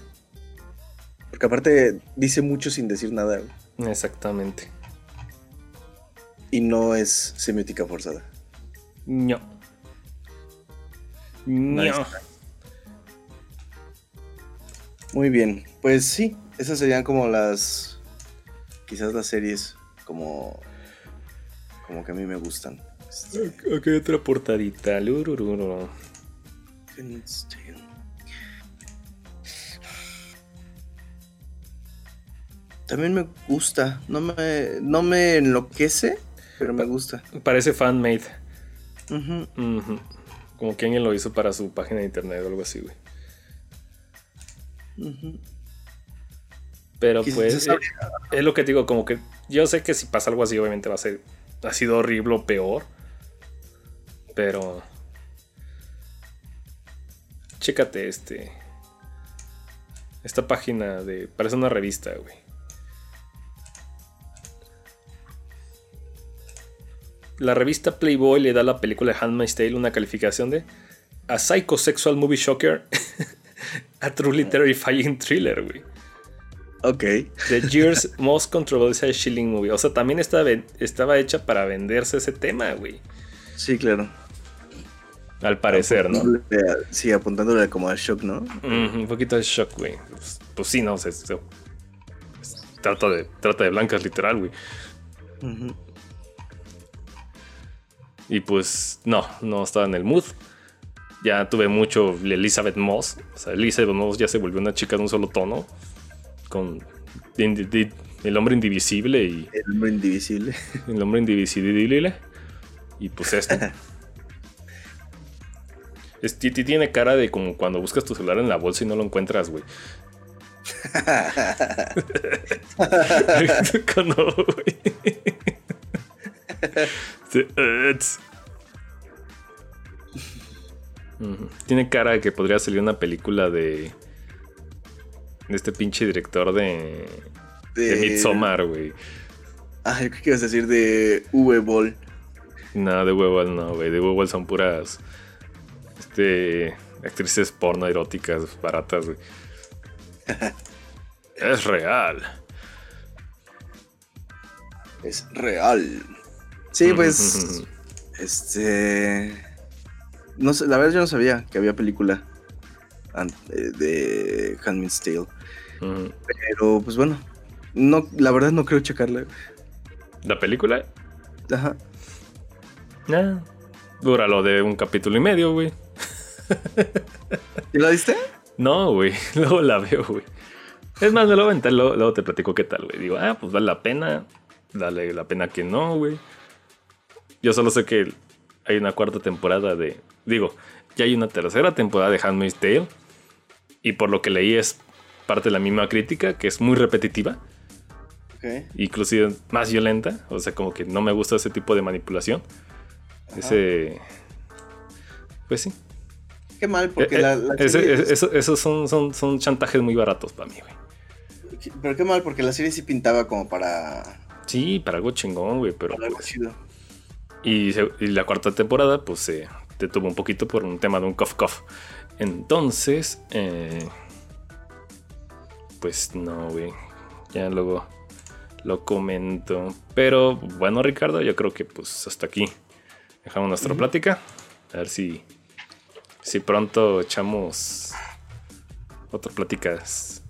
Porque aparte dice mucho sin decir nada. güey. Exactamente. Y no es semiótica forzada. No. Nice. No. Muy bien. Pues sí, esas serían como las. Quizás las series como. Como que a mí me gustan. Este, Ok, otra portadita. Lurururu. Tale. También me gusta. No me, no me enloquece, pero me gusta. Parece fanmade. Ujú. Ujú. Como que alguien lo hizo para su página de internet o algo así, güey. Pero pues esa- eh, es lo que te digo, como que yo sé que si pasa algo así obviamente va a ser ha sido horrible o peor. Pero chécate este esta página de parece una revista, güey. La revista Playboy le da a la película Handmaid's Tale una calificación de a psychosexual movie shocker, a truly terrifying thriller, güey. Ok. The Year's Most Controversial Shilling Movie. O sea, también estaba, estaba hecha para venderse ese tema, güey. Sí, claro. Al parecer, ¿no? A- Sí, apuntándole como al shock, ¿no? Un poquito de shock, güey. Pues, pues sí, no sé. se- trata, de, trata de blancas, literal, güey. Y pues, no, no estaba en el mood. Ya tuve mucho Elizabeth Moss. O sea, Elizabeth Moss ya se volvió una chica de un solo tono. Con el hombre indivisible y El hombre indivisible. El hombre indivisible. Y pues esto. Es- ti- ti- tiene cara de como cuando buscas tu celular en la bolsa y no lo encuentras, güey. Cuando, güey. Tiene cara de que podría salir una película de. De este pinche director de. De Midsommar, güey. Ah, yo creo que ibas a decir de V-Ball. No, de huevo no, güey. De huevo son puras. Este. Actrices porno eróticas baratas, güey. es real. Es real. Sí, pues. este. No sé, la verdad yo no sabía que había película eh, de Handmaid's Tale. Pero pues bueno. No, la verdad no creo checarla. La película. Ajá. Nah, dura lo de un capítulo y medio, güey. ¿Ya la viste? No, güey. Luego la veo, güey. Es más, me lo voy a luego, luego te platico qué tal, güey. Digo, ah, pues vale la pena. Dale la pena que no, güey. Yo solo sé que hay una cuarta temporada de. Digo, ya hay una tercera temporada de Handmaid's Tale. Y por lo que leí es parte de la misma crítica, que es muy repetitiva. Ok. inclusive más violenta. O sea, como que no me gusta ese tipo de manipulación. Ese. Pues sí. Qué mal, porque Eh, la, eh, la ese- serie- ese- eso- esos son, son, son chantajes muy baratos para mí, güey. Pero qué mal, porque la serie sí pintaba como para, Sí, para algo chingón, güey, pero para algo pues, chido. Y, se- y la cuarta temporada, pues se detuvo un poquito por un tema de un cough cough. Entonces, eh, pues no, güey. Ya luego, lo comento. Pero bueno, Ricardo, yo creo que pues hasta aquí dejamos nuestra plática. A ver si, si pronto echamos otras pláticas.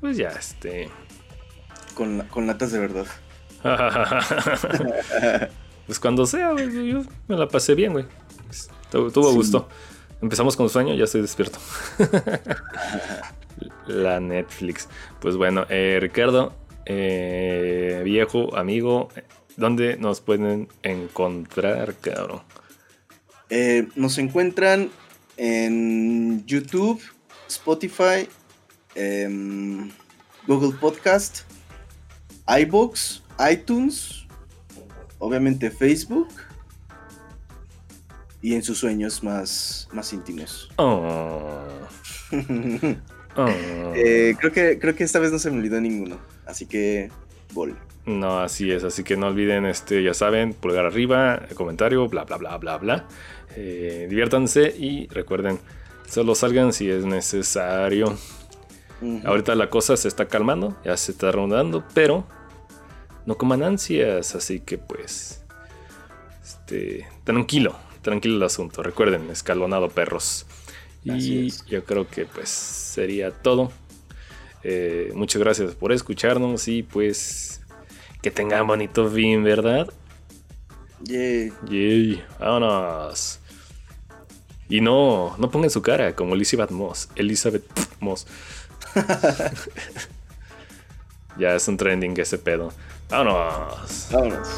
Pues ya, este. Con, con latas de verdad. pues cuando sea, güey. Yo me la pasé bien, güey. Tuvo, gusto. Empezamos con sueño, ya estoy despierto. la Netflix. Pues bueno, eh, Ricardo, eh, viejo amigo, ¿dónde nos pueden encontrar, cabrón? Eh, nos encuentran en YouTube, Spotify, em, Google Podcast, iBooks, iTunes, obviamente Facebook y en sus sueños más, más íntimos. Oh. Eh, creo, que, creo que esta vez no se me olvidó ninguno, así que gol. No, así es, así que no olviden, este, ya saben, pulgar arriba, comentario, bla, bla, bla, bla, bla. Eh, diviértanse y recuerden, solo salgan si es necesario. Ahorita la cosa se está calmando, ya se está rondando, pero no coman ansias, así que pues, este, tranquilo, tranquilo el asunto. Recuerden, escalonado perros. y yo creo que pues sería todo. Eh, muchas gracias por escucharnos y pues que tengan bonito fin, ¿verdad? Yay. Yay. Vámonos. Y no, no pongan su cara como Elizabeth Moss. Elizabeth Moss. ya es un trending ese pedo. Vámonos. Vámonos.